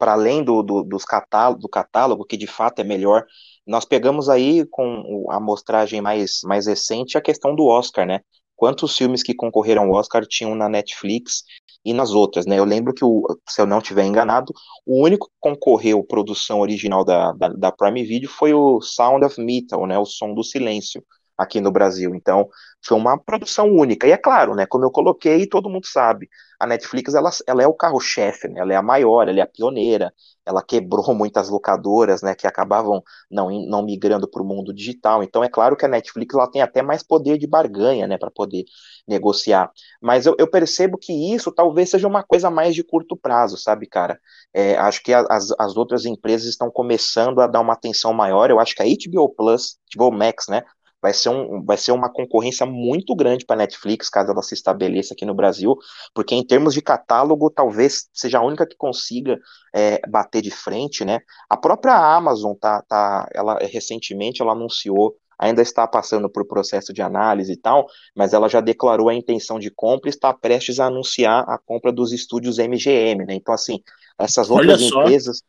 para além do, do, dos catálogo, do catálogo, que de fato é melhor, nós pegamos aí com a amostragem mais, mais recente a questão do Oscar, né? Quantos filmes que concorreram ao Oscar tinham na Netflix e nas outras, né? Eu lembro que, o, se eu não estiver enganado, o único que concorreu produção original da, da, da Prime Video foi o Sound of Metal, né? O Som do Silêncio, aqui no Brasil. Então, foi uma produção única. E é claro, né, como eu coloquei, todo mundo sabe, a Netflix ela, ela é o carro-chefe, né, ela é a maior, ela é a pioneira, ela quebrou muitas locadoras, né, que acabavam não, não migrando para o mundo digital. Então é claro que a Netflix ela tem até mais poder de barganha, né, para poder negociar. Mas eu, eu, percebo que isso talvez seja uma coisa mais de curto prazo, sabe, cara? É, acho que as, as outras empresas estão começando a dar uma atenção maior. Eu acho que a HBO Plus, HBO Max, né, vai ser, um, vai ser uma concorrência muito grande para a Netflix, caso ela se estabeleça aqui no Brasil, porque em termos de catálogo, talvez seja a única que consiga é, bater de frente, né? A própria Amazon tá, tá, ela recentemente ela anunciou ainda está passando por processo de análise e tal, mas ela já declarou a intenção de compra e está prestes a anunciar a compra dos estúdios MGM, né? Então, assim, essas outras empresas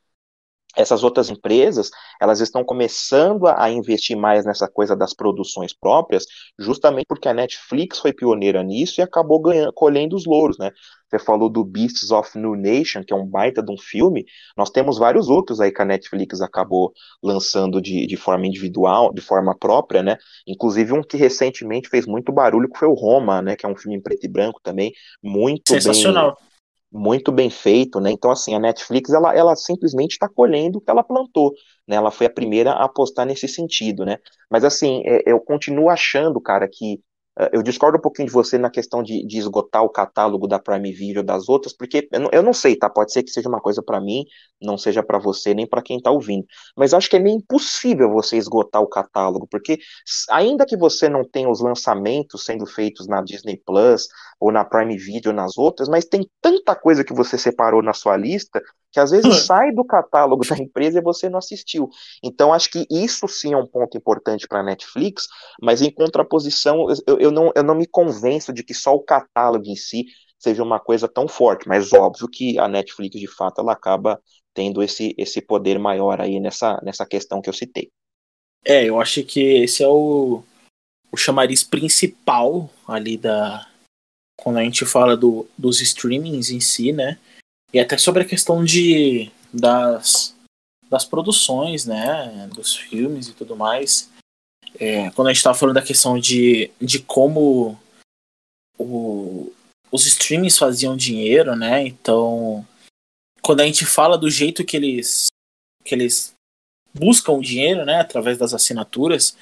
essas outras empresas elas estão começando a, investir mais nessa coisa das produções próprias, justamente porque a Netflix foi pioneira nisso e acabou ganhando, colhendo os louros, né? Você falou do Beasts of New Nation, que é um baita de um filme. Nós temos vários outros aí que a Netflix acabou lançando de, de forma individual, de forma própria, né? Inclusive um que recentemente fez muito barulho, que foi o Roma, né? Que é um filme em preto e branco também, muito Sensacional. bem muito bem feito, né? Então, assim, a Netflix, ela, ela simplesmente está colhendo o que ela plantou, né? Ela foi a primeira a apostar nesse sentido, né? Mas, assim, é, eu continuo achando, cara, que uh, eu discordo um pouquinho de você na questão de, de, esgotar o catálogo da Prime Video das outras, porque eu não, eu não sei, tá? Pode ser que seja uma coisa para mim, não seja para você, nem para quem tá ouvindo. Mas acho que é meio impossível você esgotar o catálogo, porque ainda que você não tenha os lançamentos sendo feitos na Disney Plus, ou na Prime Video, nas outras, mas tem tanta coisa que você separou na sua lista que às vezes hum. sai do catálogo da empresa e você não assistiu. Então acho que isso sim é um ponto importante para a Netflix, mas em contraposição, eu, eu, não, eu não me convenço de que só o catálogo em si seja uma coisa tão forte, mas óbvio que a Netflix de fato ela acaba tendo esse, esse poder maior aí nessa, nessa questão que eu citei. É, eu acho que esse é o, o chamariz principal ali da, quando a gente fala do, dos streamings em si, né? E até sobre a questão de das, das produções, né? Dos filmes e tudo mais. É, quando a gente estava falando da questão de, de como o, os streamings faziam dinheiro, né? Então, quando a gente fala do jeito que eles que eles buscam o dinheiro, né, através das assinaturas,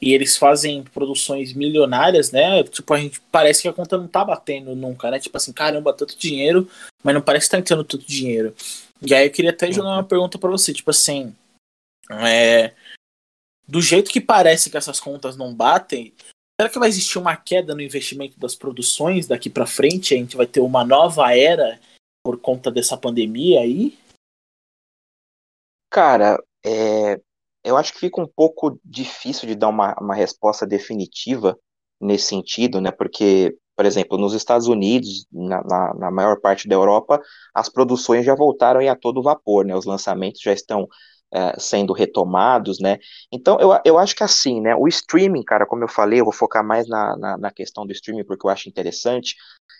e eles fazem produções milionárias, né? Tipo, a gente parece que a conta não tá batendo nunca, né? Tipo assim, caramba, tanto dinheiro, mas não parece que tá entrando tanto dinheiro. E aí eu queria até jogar uma pergunta para você, tipo assim, é, do jeito que parece que essas contas não batem, será que vai existir uma queda no investimento das produções daqui para frente? A gente vai ter uma nova era por conta dessa pandemia aí? Cara, é, eu acho que fica um pouco difícil de dar uma, uma resposta definitiva nesse sentido, né? Porque, por exemplo, nos Estados Unidos, na, na, na maior parte da Europa, as produções já voltaram a todo vapor, né? Os lançamentos já estão é, sendo retomados, né? Então, eu, eu acho que assim, né? O streaming, cara, como eu falei, eu vou focar mais na, na, na questão do streaming porque eu acho interessante.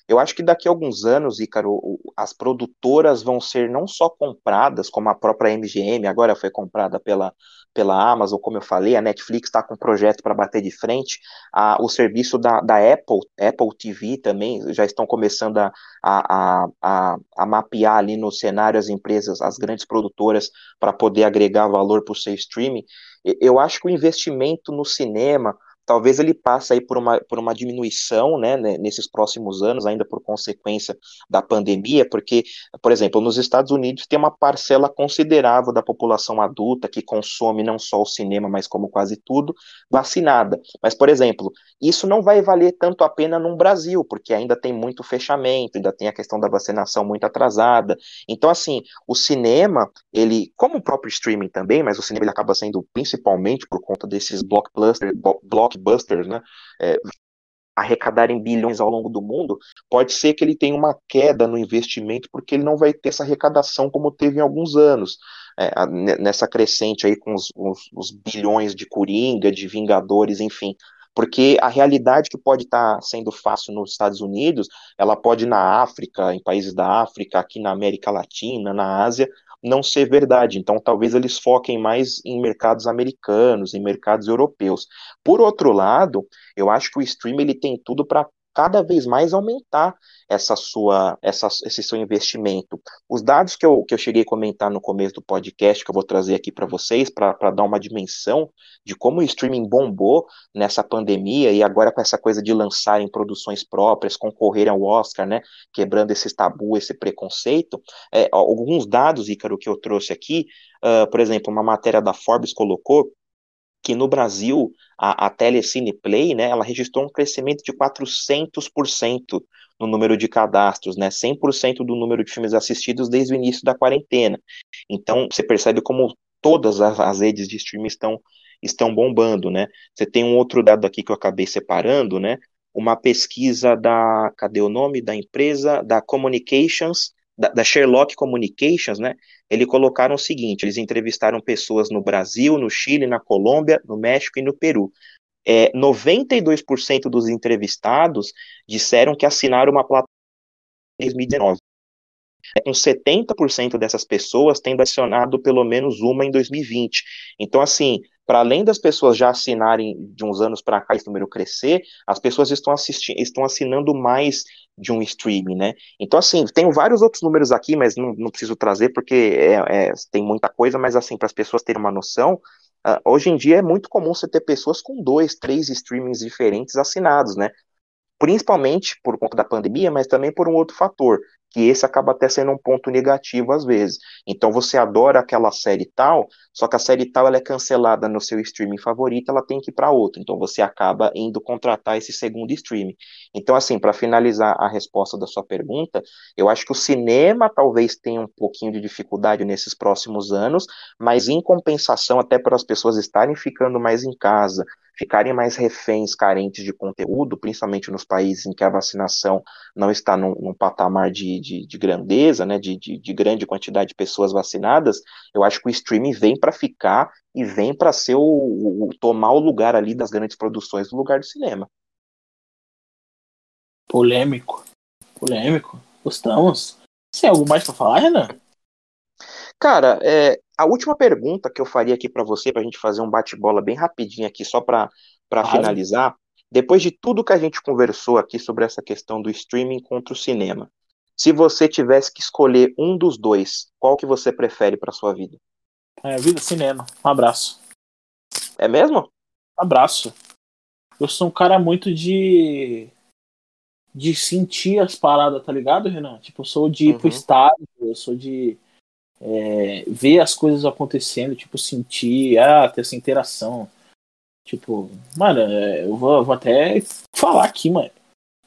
Eu acho que daqui a alguns anos, Ícaro, as produtoras vão ser não só compradas, como a própria MGM agora foi comprada pela, pela Amazon, como eu falei, a Netflix está com um projeto para bater de frente, a, o serviço da, da Apple, Apple TV também, já estão começando a, a, a, a mapear ali no cenário as empresas, as grandes produtoras, para poder agregar valor para o seu streaming. Eu acho que o investimento no cinema, talvez ele passe aí por uma, por uma diminuição, né, nesses próximos anos, ainda por consequência da pandemia, porque, por exemplo, nos Estados Unidos tem uma parcela considerável da população adulta que consome não só o cinema, mas como quase tudo, vacinada. Mas, por exemplo, isso não vai valer tanto a pena no Brasil, porque ainda tem muito fechamento, ainda tem a questão da vacinação muito atrasada. Então, assim, o cinema, ele, como o próprio streaming também, mas o cinema ele acaba sendo principalmente por conta desses blockbusters, block blockbusters, né, é, arrecadarem bilhões ao longo do mundo, pode ser que ele tenha uma queda no investimento, porque ele não vai ter essa arrecadação como teve em alguns anos. É, nessa crescente aí com os, os, os, bilhões de Coringa, de Vingadores, enfim. Porque a realidade que pode estar tá sendo fácil nos Estados Unidos, ela pode na África, em países da África, aqui na América Latina, na Ásia, não ser verdade. Então, talvez eles foquem mais em mercados americanos, em mercados europeus. Por outro lado, eu acho que o stream ele tem tudo para cada vez mais aumentar essa sua, essa, esse seu investimento. Os dados que eu, que eu cheguei a comentar no começo do podcast, que eu vou trazer aqui para vocês, para dar uma dimensão de como o streaming bombou nessa pandemia e agora com essa coisa de lançarem produções próprias, concorrerem ao Oscar, né, quebrando esse tabu, esse preconceito. É, alguns dados, Ícaro, que eu trouxe aqui, uh, por exemplo, uma matéria da Forbes colocou que no Brasil a, a Telecine Play, né, ela registrou um crescimento de 400% no número de cadastros, né, 100% do número de filmes assistidos desde o início da quarentena. Então, você percebe como todas as, as redes de streaming estão, estão bombando, né. Você tem um outro dado aqui que eu acabei separando, né, uma pesquisa da, cadê o nome da empresa? Da Communications, da, da Sherlock Communications, né, eles colocaram o seguinte: eles entrevistaram pessoas no Brasil, no Chile, na Colômbia, no México e no Peru. É, 92% dos entrevistados disseram que assinaram uma plataforma em 2019. É, com 70% dessas pessoas tendo acionado pelo menos uma em 2020. Então, assim, para além das pessoas já assinarem de uns anos para cá esse número crescer, as pessoas estão, assistindo, estão assinando mais de um streaming, né? Então, assim, tenho vários outros números aqui, mas não, não preciso trazer porque é, é, tem muita coisa, mas assim, para as pessoas terem uma noção, uh, hoje em dia é muito comum você ter pessoas com dois, três streamings diferentes assinados, né? Principalmente por conta da pandemia, mas também por um outro fator que esse acaba até sendo um ponto negativo às vezes. Então você adora aquela série tal, só que a série tal ela é cancelada no seu streaming favorito, ela tem que ir para outro. Então você acaba indo contratar esse segundo streaming. Então assim, para finalizar a resposta da sua pergunta, eu acho que o cinema talvez tenha um pouquinho de dificuldade nesses próximos anos, mas em compensação até para as pessoas estarem ficando mais em casa, ficarem mais reféns, carentes de conteúdo, principalmente nos países em que a vacinação não está num, num patamar de, de, de, grandeza, né, de, de, de, grande quantidade de pessoas vacinadas, eu acho que o streaming vem para ficar e vem para ser o, o, tomar o lugar ali das grandes produções do lugar do cinema. Polêmico, polêmico. Gostamos. Você tem algo mais para falar, Renan? Cara, é, a última pergunta que eu faria aqui para você, para a gente fazer um bate-bola bem rapidinho aqui, só para claro. finalizar, depois de tudo que a gente conversou aqui sobre essa questão do streaming contra o cinema, se você tivesse que escolher um dos dois, qual que você prefere para sua vida? É, vida cinema. Um abraço. É mesmo? Um abraço. Eu sou um cara muito de de sentir as paradas, tá ligado, Renan? Tipo, eu sou de ir uhum. pro estádio, eu sou de é, ver as coisas acontecendo, tipo, sentir, ah, ter essa interação. Tipo, mano, é, eu vou, eu vou até falar aqui, mano.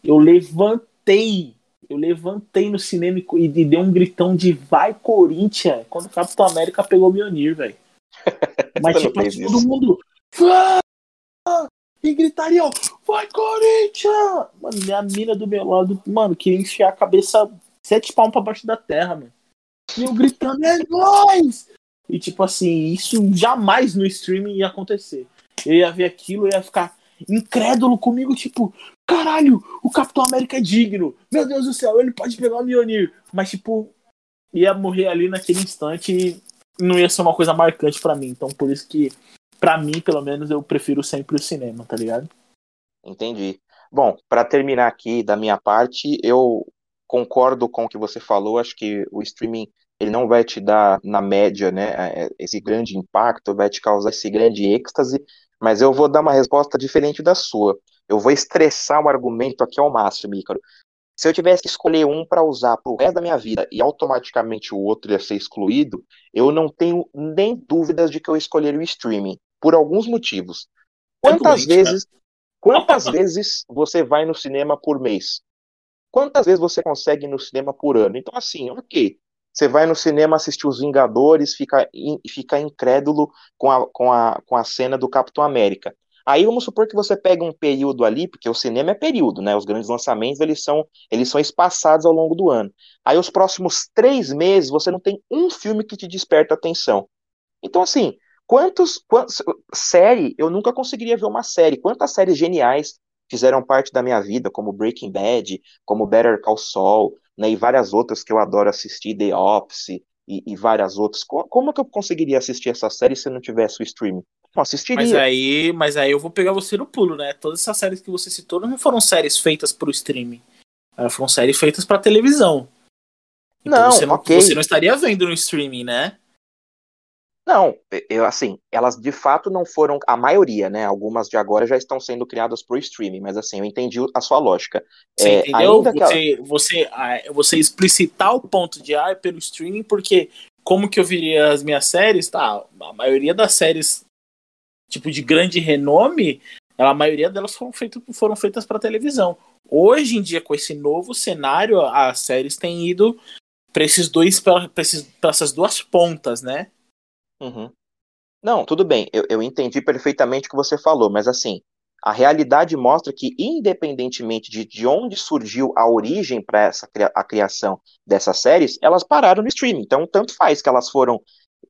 Eu levantei, eu levantei no cinema e, dei um gritão de vai Corinthians quando o Capitão América pegou o Mionir, velho. Mas, tipo, todo isso. mundo. E gritaria, vai Corinthians! Mano, minha mina do meu lado, mano, queria enfiar a cabeça sete palmos pra baixo da terra, mano. E eu gritando, é nóis! E tipo assim, isso jamais no streaming ia acontecer. Eu ia ver aquilo e ia ficar incrédulo comigo, tipo, caralho, o Capitão América é digno. Meu Deus do céu, ele pode pegar o Mjolnir. Mas, tipo, ia morrer ali naquele instante e não ia ser uma coisa marcante para mim. Então, por isso que, para mim, pelo menos, eu prefiro sempre o cinema, tá ligado? Entendi. Bom, para terminar aqui da minha parte, eu concordo com o que você falou. Acho que o streaming ele não vai te dar, na média, né, é, esse grande impacto, vai te causar esse grande êxtase, mas eu vou dar uma resposta diferente da sua. Eu vou estressar o argumento aqui ao máximo, Ícaro. Se eu tivesse que escolher um para usar para o resto da minha vida e automaticamente o outro ia ser excluído, eu não tenho nem dúvidas de que eu escolheria o streaming, por alguns motivos. Quantas vezes, quantas vezes você vai no cinema por mês? Quantas vezes você consegue ir no cinema por ano? Então, assim, ok. Você vai no cinema assistir Os Vingadores, fica, in, fica incrédulo com a, com, a, com a cena do Capitão América. Aí vamos supor que você pega um período ali, porque o cinema é período, né? Os grandes lançamentos eles são, eles são espaçados ao longo do ano. Aí os próximos três meses você não tem um filme que te desperta atenção. Então, assim, quantos, quantos. Série, eu nunca conseguiria ver uma série. Quantas séries geniais fizeram parte da minha vida, como Breaking Bad, como Better Call Saul, né, e várias outras que eu adoro assistir, The Office, e, e várias outras. Como, como que eu conseguiria assistir essa série se não tivesse o streaming? Não assistiria. Mas aí, mas aí eu vou pegar você no pulo, né? Todas essas séries que você citou não foram séries feitas para o streaming. Elas foram séries feitas para televisão. Então não, você não, ok. você não estaria vendo no streaming, né? Não, eu assim, elas de fato não foram a maioria, né? Algumas de agora já estão sendo criadas pro streaming, mas assim, eu entendi a sua lógica. Você É, entendeu? que ela- Você, você, você explicitar o ponto de ah, é pelo streaming, porque como que eu viria as minhas séries? Tá, a maioria das séries tipo de grande renome, a maioria delas foram, feito, foram feitas para televisão. Hoje em dia, com esse novo cenário, as séries têm ido para esses dois, para essas duas pontas, né? Uhum. Não, tudo bem, eu, eu entendi perfeitamente o que você falou, mas assim, a realidade mostra que, independentemente de, de onde surgiu a origem para a criação dessas séries, elas pararam no streaming. Então, tanto faz que elas foram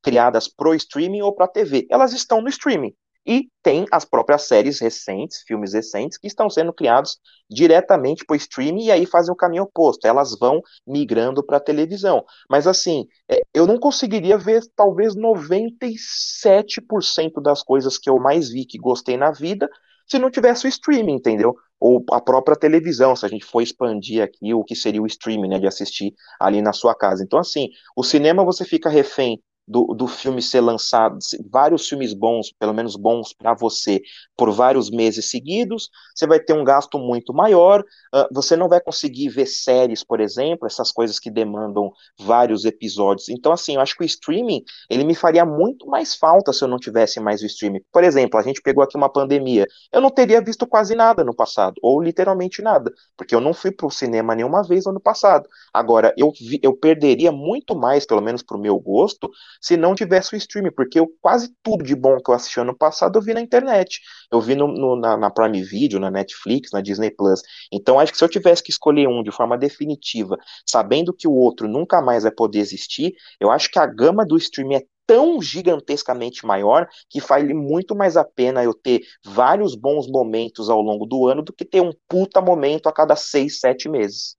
criadas pro streaming ou pra TV, elas estão no streaming. E tem as próprias séries recentes, filmes recentes, que estão sendo criados diretamente pro streaming e aí fazem o caminho oposto. Elas vão migrando para televisão. Mas assim, é, eu não conseguiria ver talvez 97% das coisas que eu mais vi que gostei na vida se não tivesse o streaming, entendeu? Ou a própria televisão, se a gente for expandir aqui o que seria o streaming, né, de assistir ali na sua casa. Então, assim, o cinema você fica refém do, do filme ser lançado, vários filmes bons, pelo menos bons para você, por vários meses seguidos, você vai ter um gasto muito maior, ah, você não vai conseguir ver séries, por exemplo, essas coisas que demandam vários episódios. Então, assim, eu acho que o streaming, ele me faria muito mais falta se eu não tivesse mais o streaming. Por exemplo, a gente pegou aqui uma pandemia, eu não teria visto quase nada no passado, ou literalmente nada, porque eu não fui pro cinema nenhuma vez no ano passado. Agora, eu, vi- eu perderia muito mais, pelo menos pro meu gosto, se não tivesse o streaming, porque eu quase tudo de bom que eu assisti ano passado eu vi na internet. Eu vi no, no- na, na Prime Video, na Netflix, na Disney Plus. Então, acho que se eu tivesse que escolher um de forma definitiva, sabendo que o outro nunca mais vai poder existir, eu acho que a gama do streaming é tão gigantescamente maior que vale muito mais a pena eu ter vários bons momentos ao longo do ano do que ter um puta momento a cada seis, sete meses.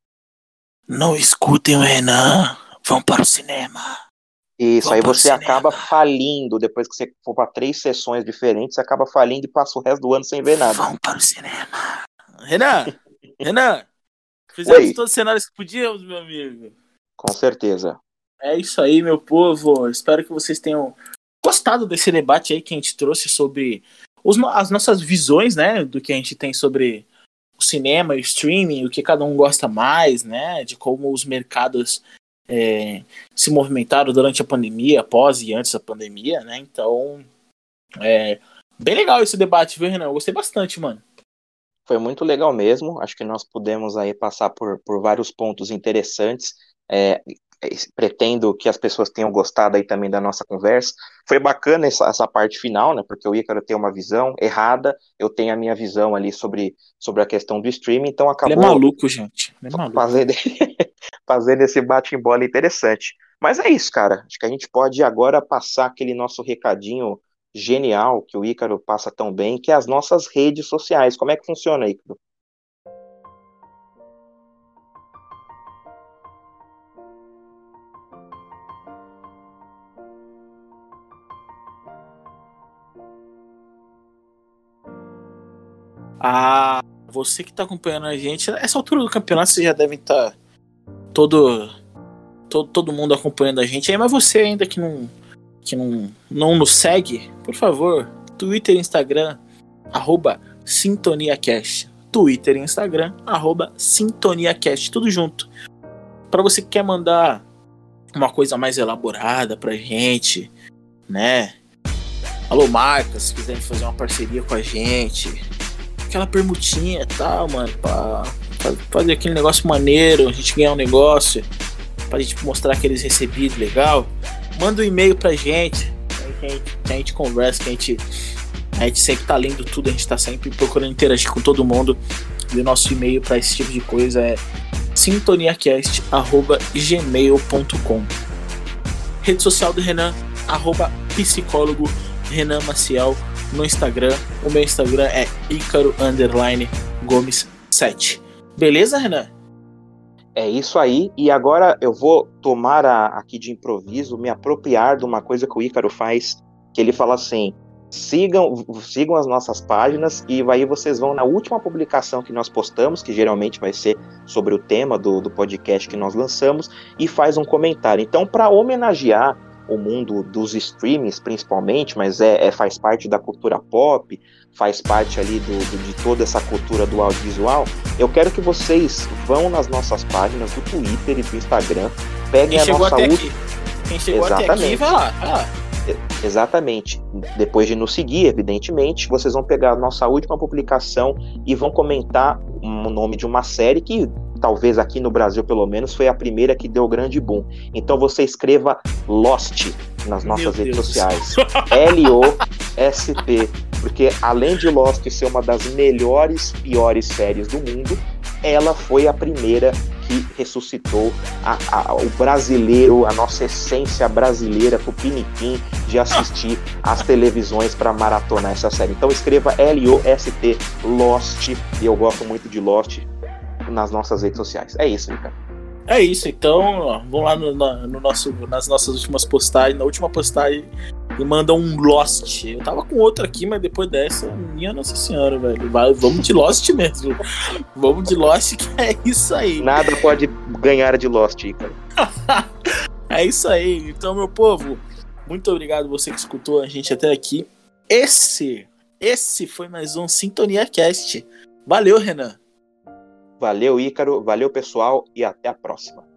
Não escutem o Renan, vão para o cinema. Isso, Vão aí você acaba falindo, depois que você for para três sessões diferentes, você acaba falindo e passa o resto do ano sem ver nada. Vão para o cinema. Renan, Renan, fizemos Oi. todos os cenários que podíamos, meu amigo. Com certeza. É isso aí, meu povo. Espero que vocês tenham gostado desse debate aí que a gente trouxe sobre os as nossas visões, né, do que a gente tem sobre o cinema o streaming, o que cada um gosta mais, né, de como os mercados é, se movimentaram durante a pandemia, após e antes da pandemia, né? Então, é bem legal esse debate, viu, Renan? Eu gostei bastante, mano. Foi muito legal mesmo. Acho que nós pudemos aí passar por, por vários pontos interessantes. É, é, pretendo que as pessoas tenham gostado aí também da nossa conversa. Foi bacana essa, essa parte final, né? Porque o Ícaro tem uma visão errada, eu tenho a minha visão ali sobre, sobre a questão do streaming, então Ele acabou é maluco, gente. Ele é maluco. fazendo, fazendo esse bate-bola interessante. Mas é isso, cara. Acho que a gente pode agora passar aquele nosso recadinho genial que o Ícaro passa tão bem, que é as nossas redes sociais. Como é que funciona, Ícaro? Ah, você que tá acompanhando a gente, essa altura do campeonato vocês já devem estar todo, todo todo mundo acompanhando a gente aí, mas você ainda que não que não, não nos segue, por favor, Twitter e Instagram, arroba SintoniaCast. Twitter e Instagram, arroba SintoniaCast, tudo junto. Pra você que quer mandar uma coisa mais elaborada pra gente, né? Alô, marcas, se quiserem fazer uma parceria com a gente, aquela permutinha e tal, mano, pra fazer aquele negócio maneiro, a gente ganhar um negócio, pra gente mostrar aqueles recebidos legal, manda um e-mail pra gente, que a gente, que a gente conversa, que a gente, a gente sempre tá lendo tudo, a gente tá sempre procurando interagir com todo mundo, e o nosso e-mail pra esse tipo de coisa é sintoniacast.gmail.com Rede social do Renan, arroba psicólogo Renan Maciel no Instagram. O meu Instagram é Ícaro Underline Gomes 7. Beleza, Renan? É isso aí, e agora eu vou tomar a, aqui de improviso, me apropriar de uma coisa que o Ícaro faz, que ele fala assim: sigam, sigam as nossas páginas e aí vocês vão na última publicação que nós postamos, que geralmente vai ser sobre o tema do, do podcast que nós lançamos, e faz um comentário. Então, para homenagear o mundo dos streamings, principalmente, mas é, é, faz parte da cultura pop, faz parte ali do, do, de toda essa cultura do audiovisual. Eu quero que vocês vão nas nossas páginas do Twitter e do Instagram, peguem Quem a nossa última. Quem chegou Exatamente. até aqui, vai lá, vai lá. Exatamente. Depois de nos seguir, evidentemente, vocês vão pegar a nossa última publicação e vão comentar o nome de uma série que talvez aqui no Brasil pelo menos, foi a primeira que deu o grande boom. Então você escreva Lost nas nossas Meu redes Deus. sociais. L-O-S-T. Porque além de Lost ser uma das melhores, piores séries do mundo, ela foi a primeira que ressuscitou a, a, o brasileiro, a nossa essência brasileira, Tupiniquim, de assistir às televisões para maratonar essa série. Então escreva L-O-S-T, Lost, e eu gosto muito de Lost, nas nossas redes sociais. É isso, Ricardo. É isso, então, ó, vamos lá no, no, nosso, nas nossas últimas postagens, na última postagem, e manda um Lost. Eu tava com outro aqui, mas depois dessa, minha Nossa Senhora, velho. Vai, vamos de Lost mesmo. vamos de Lost, que é isso aí. Nada pode ganhar de Lost, Ricardo. é isso aí. Então, meu povo, muito obrigado você que escutou a gente até aqui. Esse, esse foi mais um Sintonia Cast. Valeu, Renan. Valeu, Ícaro, valeu, pessoal, e até a próxima.